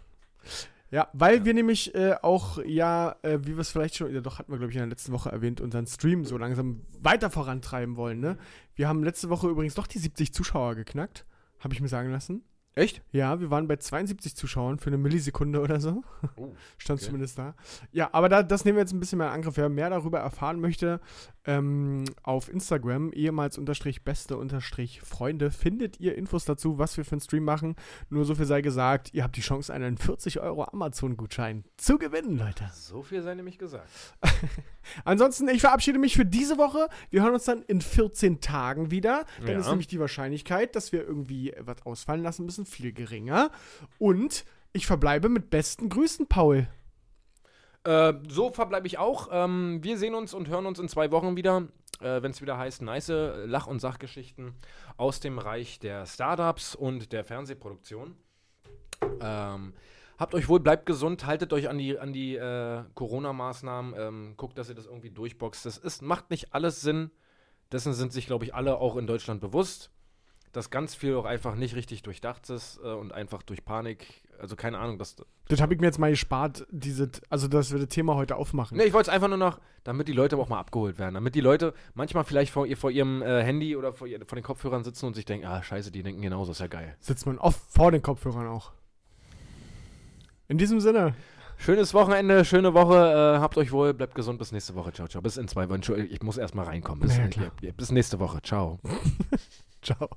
Ja, weil wir nämlich äh, auch, ja, äh, wie wir es vielleicht schon, ja doch, hatten wir, glaube ich, in der letzten Woche erwähnt, unseren Stream so langsam weiter vorantreiben wollen, ne? Wir haben letzte Woche übrigens doch die 70 Zuschauer geknackt, habe ich mir sagen lassen. Echt? Ja, wir waren bei 72 Zuschauern für eine Millisekunde oder so. Oh, (laughs) Stand Okay. zumindest da. Ja, aber da, das nehmen wir jetzt ein bisschen mehr in Angriff. Wer mehr darüber erfahren möchte, ähm, auf Instagram, ehemals unterstrich beste unterstrich Freunde, findet ihr Infos dazu, was wir für einen Stream machen. Nur so viel sei gesagt, ihr habt die Chance, einen 40 Euro Amazon-Gutschein zu gewinnen, Leute. so viel sei nämlich gesagt. (laughs) Ansonsten, ich verabschiede mich für diese Woche. Wir hören uns dann in 14 Tagen wieder. Dann Ja. ist nämlich die Wahrscheinlichkeit, dass wir irgendwie was ausfallen lassen müssen, viel geringer. Und ich verbleibe mit besten Grüßen, Paul. Äh, so verbleibe ich auch. Ähm, wir sehen uns und hören uns in zwei Wochen wieder, äh, wenn es wieder heißt, nice Lach- und Sachgeschichten aus dem Reich der Startups und der Fernsehproduktion. Ähm, habt euch wohl, bleibt gesund, haltet euch an die, an die äh, Corona-Maßnahmen, ähm, guckt, dass ihr das irgendwie durchboxt. Das ist, macht nicht alles Sinn. Dessen sind sich, glaube ich, alle auch in Deutschland bewusst. Dass ganz viel auch einfach nicht richtig durchdacht ist äh, und einfach durch Panik, also keine Ahnung, dass, Das habe ich mir jetzt mal gespart, diese, also dass wir das Thema heute aufmachen. Nee, ich wollte es einfach nur noch, damit die Leute aber auch mal abgeholt werden. Damit die Leute manchmal vielleicht vor, ihr, vor ihrem äh, Handy oder vor, ihr, vor den Kopfhörern sitzen und sich denken, ah, scheiße, die denken genauso, ist ja geil. Sitzt man oft vor den Kopfhörern auch. In diesem Sinne, Schönes Wochenende, schöne Woche, äh, habt euch wohl, bleibt gesund, bis nächste Woche. Ciao, ciao. Bis in zwei Wochen. Ich muss erst mal reinkommen. Bis, Na ja, klar. bis nächste Woche. Ciao. (laughs) ciao.